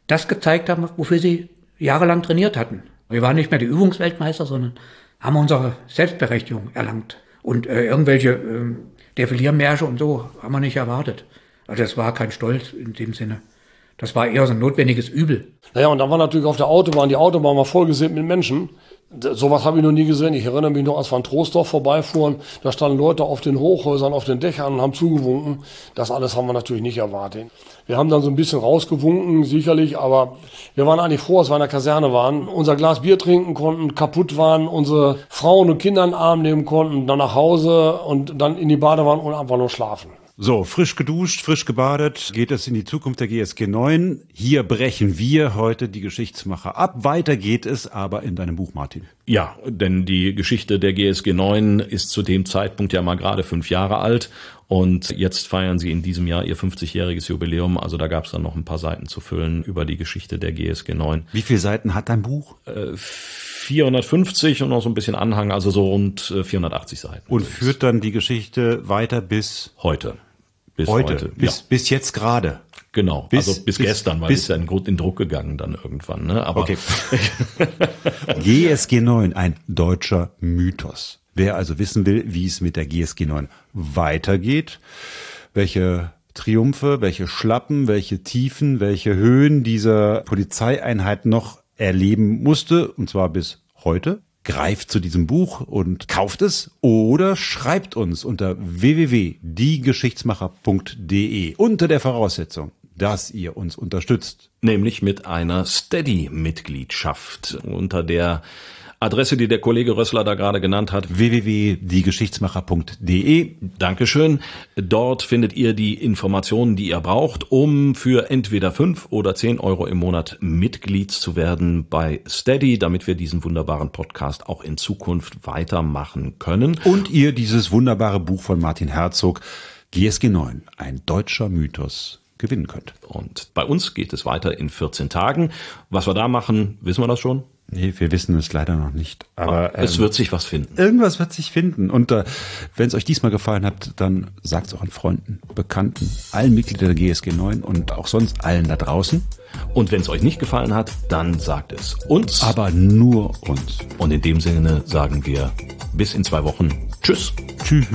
das gezeigt haben, wofür sie jahrelang trainiert hatten. Wir waren nicht mehr die Übungsweltmeister, sondern haben unsere Selbstberechtigung erlangt. Und äh, irgendwelche äh, Defiliermärsche und so haben wir nicht erwartet. Also das war kein Stolz in dem Sinne. Das war eher so ein notwendiges Übel. Naja, und dann war natürlich auf der Autobahn, die Autobahn war vollgesehen mit Menschen. Sowas habe ich noch nie gesehen. Ich erinnere mich noch, als wir an Troisdorf vorbeifuhren, da standen Leute auf den Hochhäusern, auf den Dächern und haben zugewunken. Das alles haben wir natürlich nicht erwartet. Wir haben dann so ein bisschen rausgewunken, sicherlich, aber wir waren eigentlich froh, dass wir in der Kaserne waren, unser Glas Bier trinken konnten, kaputt waren, unsere Frauen und Kinder in den Arm nehmen konnten, dann nach Hause und dann in die Badewanne und einfach nur schlafen. So, frisch geduscht, frisch gebadet, geht es in die Zukunft der GSG 9. Hier brechen wir heute die Geschichtsmacher ab. Weiter geht es aber in deinem Buch, Martin. Ja, denn die Geschichte der GSG 9 ist zu dem Zeitpunkt ja mal gerade fünf Jahre alt und jetzt feiern sie in diesem Jahr ihr 50-jähriges Jubiläum. Also da gab es dann noch ein paar Seiten zu füllen über die Geschichte der GSG 9. Wie viele Seiten hat dein Buch? Äh, 450 und noch so ein bisschen Anhang, also so rund 480 äh, Seiten. Und führt dann die Geschichte weiter bis heute. Bis heute. heute. Bis, ja. bis jetzt gerade. Genau, bis, also bis, bis gestern, weil bis, es ja in, in Druck gegangen dann irgendwann. Ne? Aber okay. [LAUGHS] GSG 9, ein deutscher Mythos. Wer also wissen will, wie es mit der GSG 9 weitergeht, welche Triumphe, welche Schlappen, welche Tiefen, welche Höhen dieser Polizeieinheit noch erleben musste, und zwar bis heute, greift zu diesem Buch und kauft es oder schreibt uns unter www.diegeschichtsmacher.de unter der Voraussetzung, dass ihr uns unterstützt. Nämlich mit einer Steady-Mitgliedschaft, unter der Adresse, die der Kollege Rössler da gerade genannt hat, www.diegeschichtsmacher.de. Dankeschön. Dort findet ihr die Informationen, die ihr braucht, um für entweder fünf oder zehn Euro im Monat Mitglied zu werden bei Steady, damit wir diesen wunderbaren Podcast auch in Zukunft weitermachen können. Und ihr dieses wunderbare Buch von Martin Herzog, GSG 9, ein deutscher Mythos, gewinnen könnt. Und bei uns geht es weiter in 14 Tagen. Was wir da machen, wissen wir das schon? Nee, wir wissen es leider noch nicht. Aber es ähm, wird sich was finden. Irgendwas wird sich finden. Und äh, wenn es euch diesmal gefallen hat, dann sagt es auch an Freunden, Bekannten, allen Mitgliedern der GSG 9 und auch sonst allen da draußen. Und wenn es euch nicht gefallen hat, dann sagt es uns. Aber nur uns. Und in dem Sinne sagen wir bis in zwei Wochen. Tschüss. Tschüss.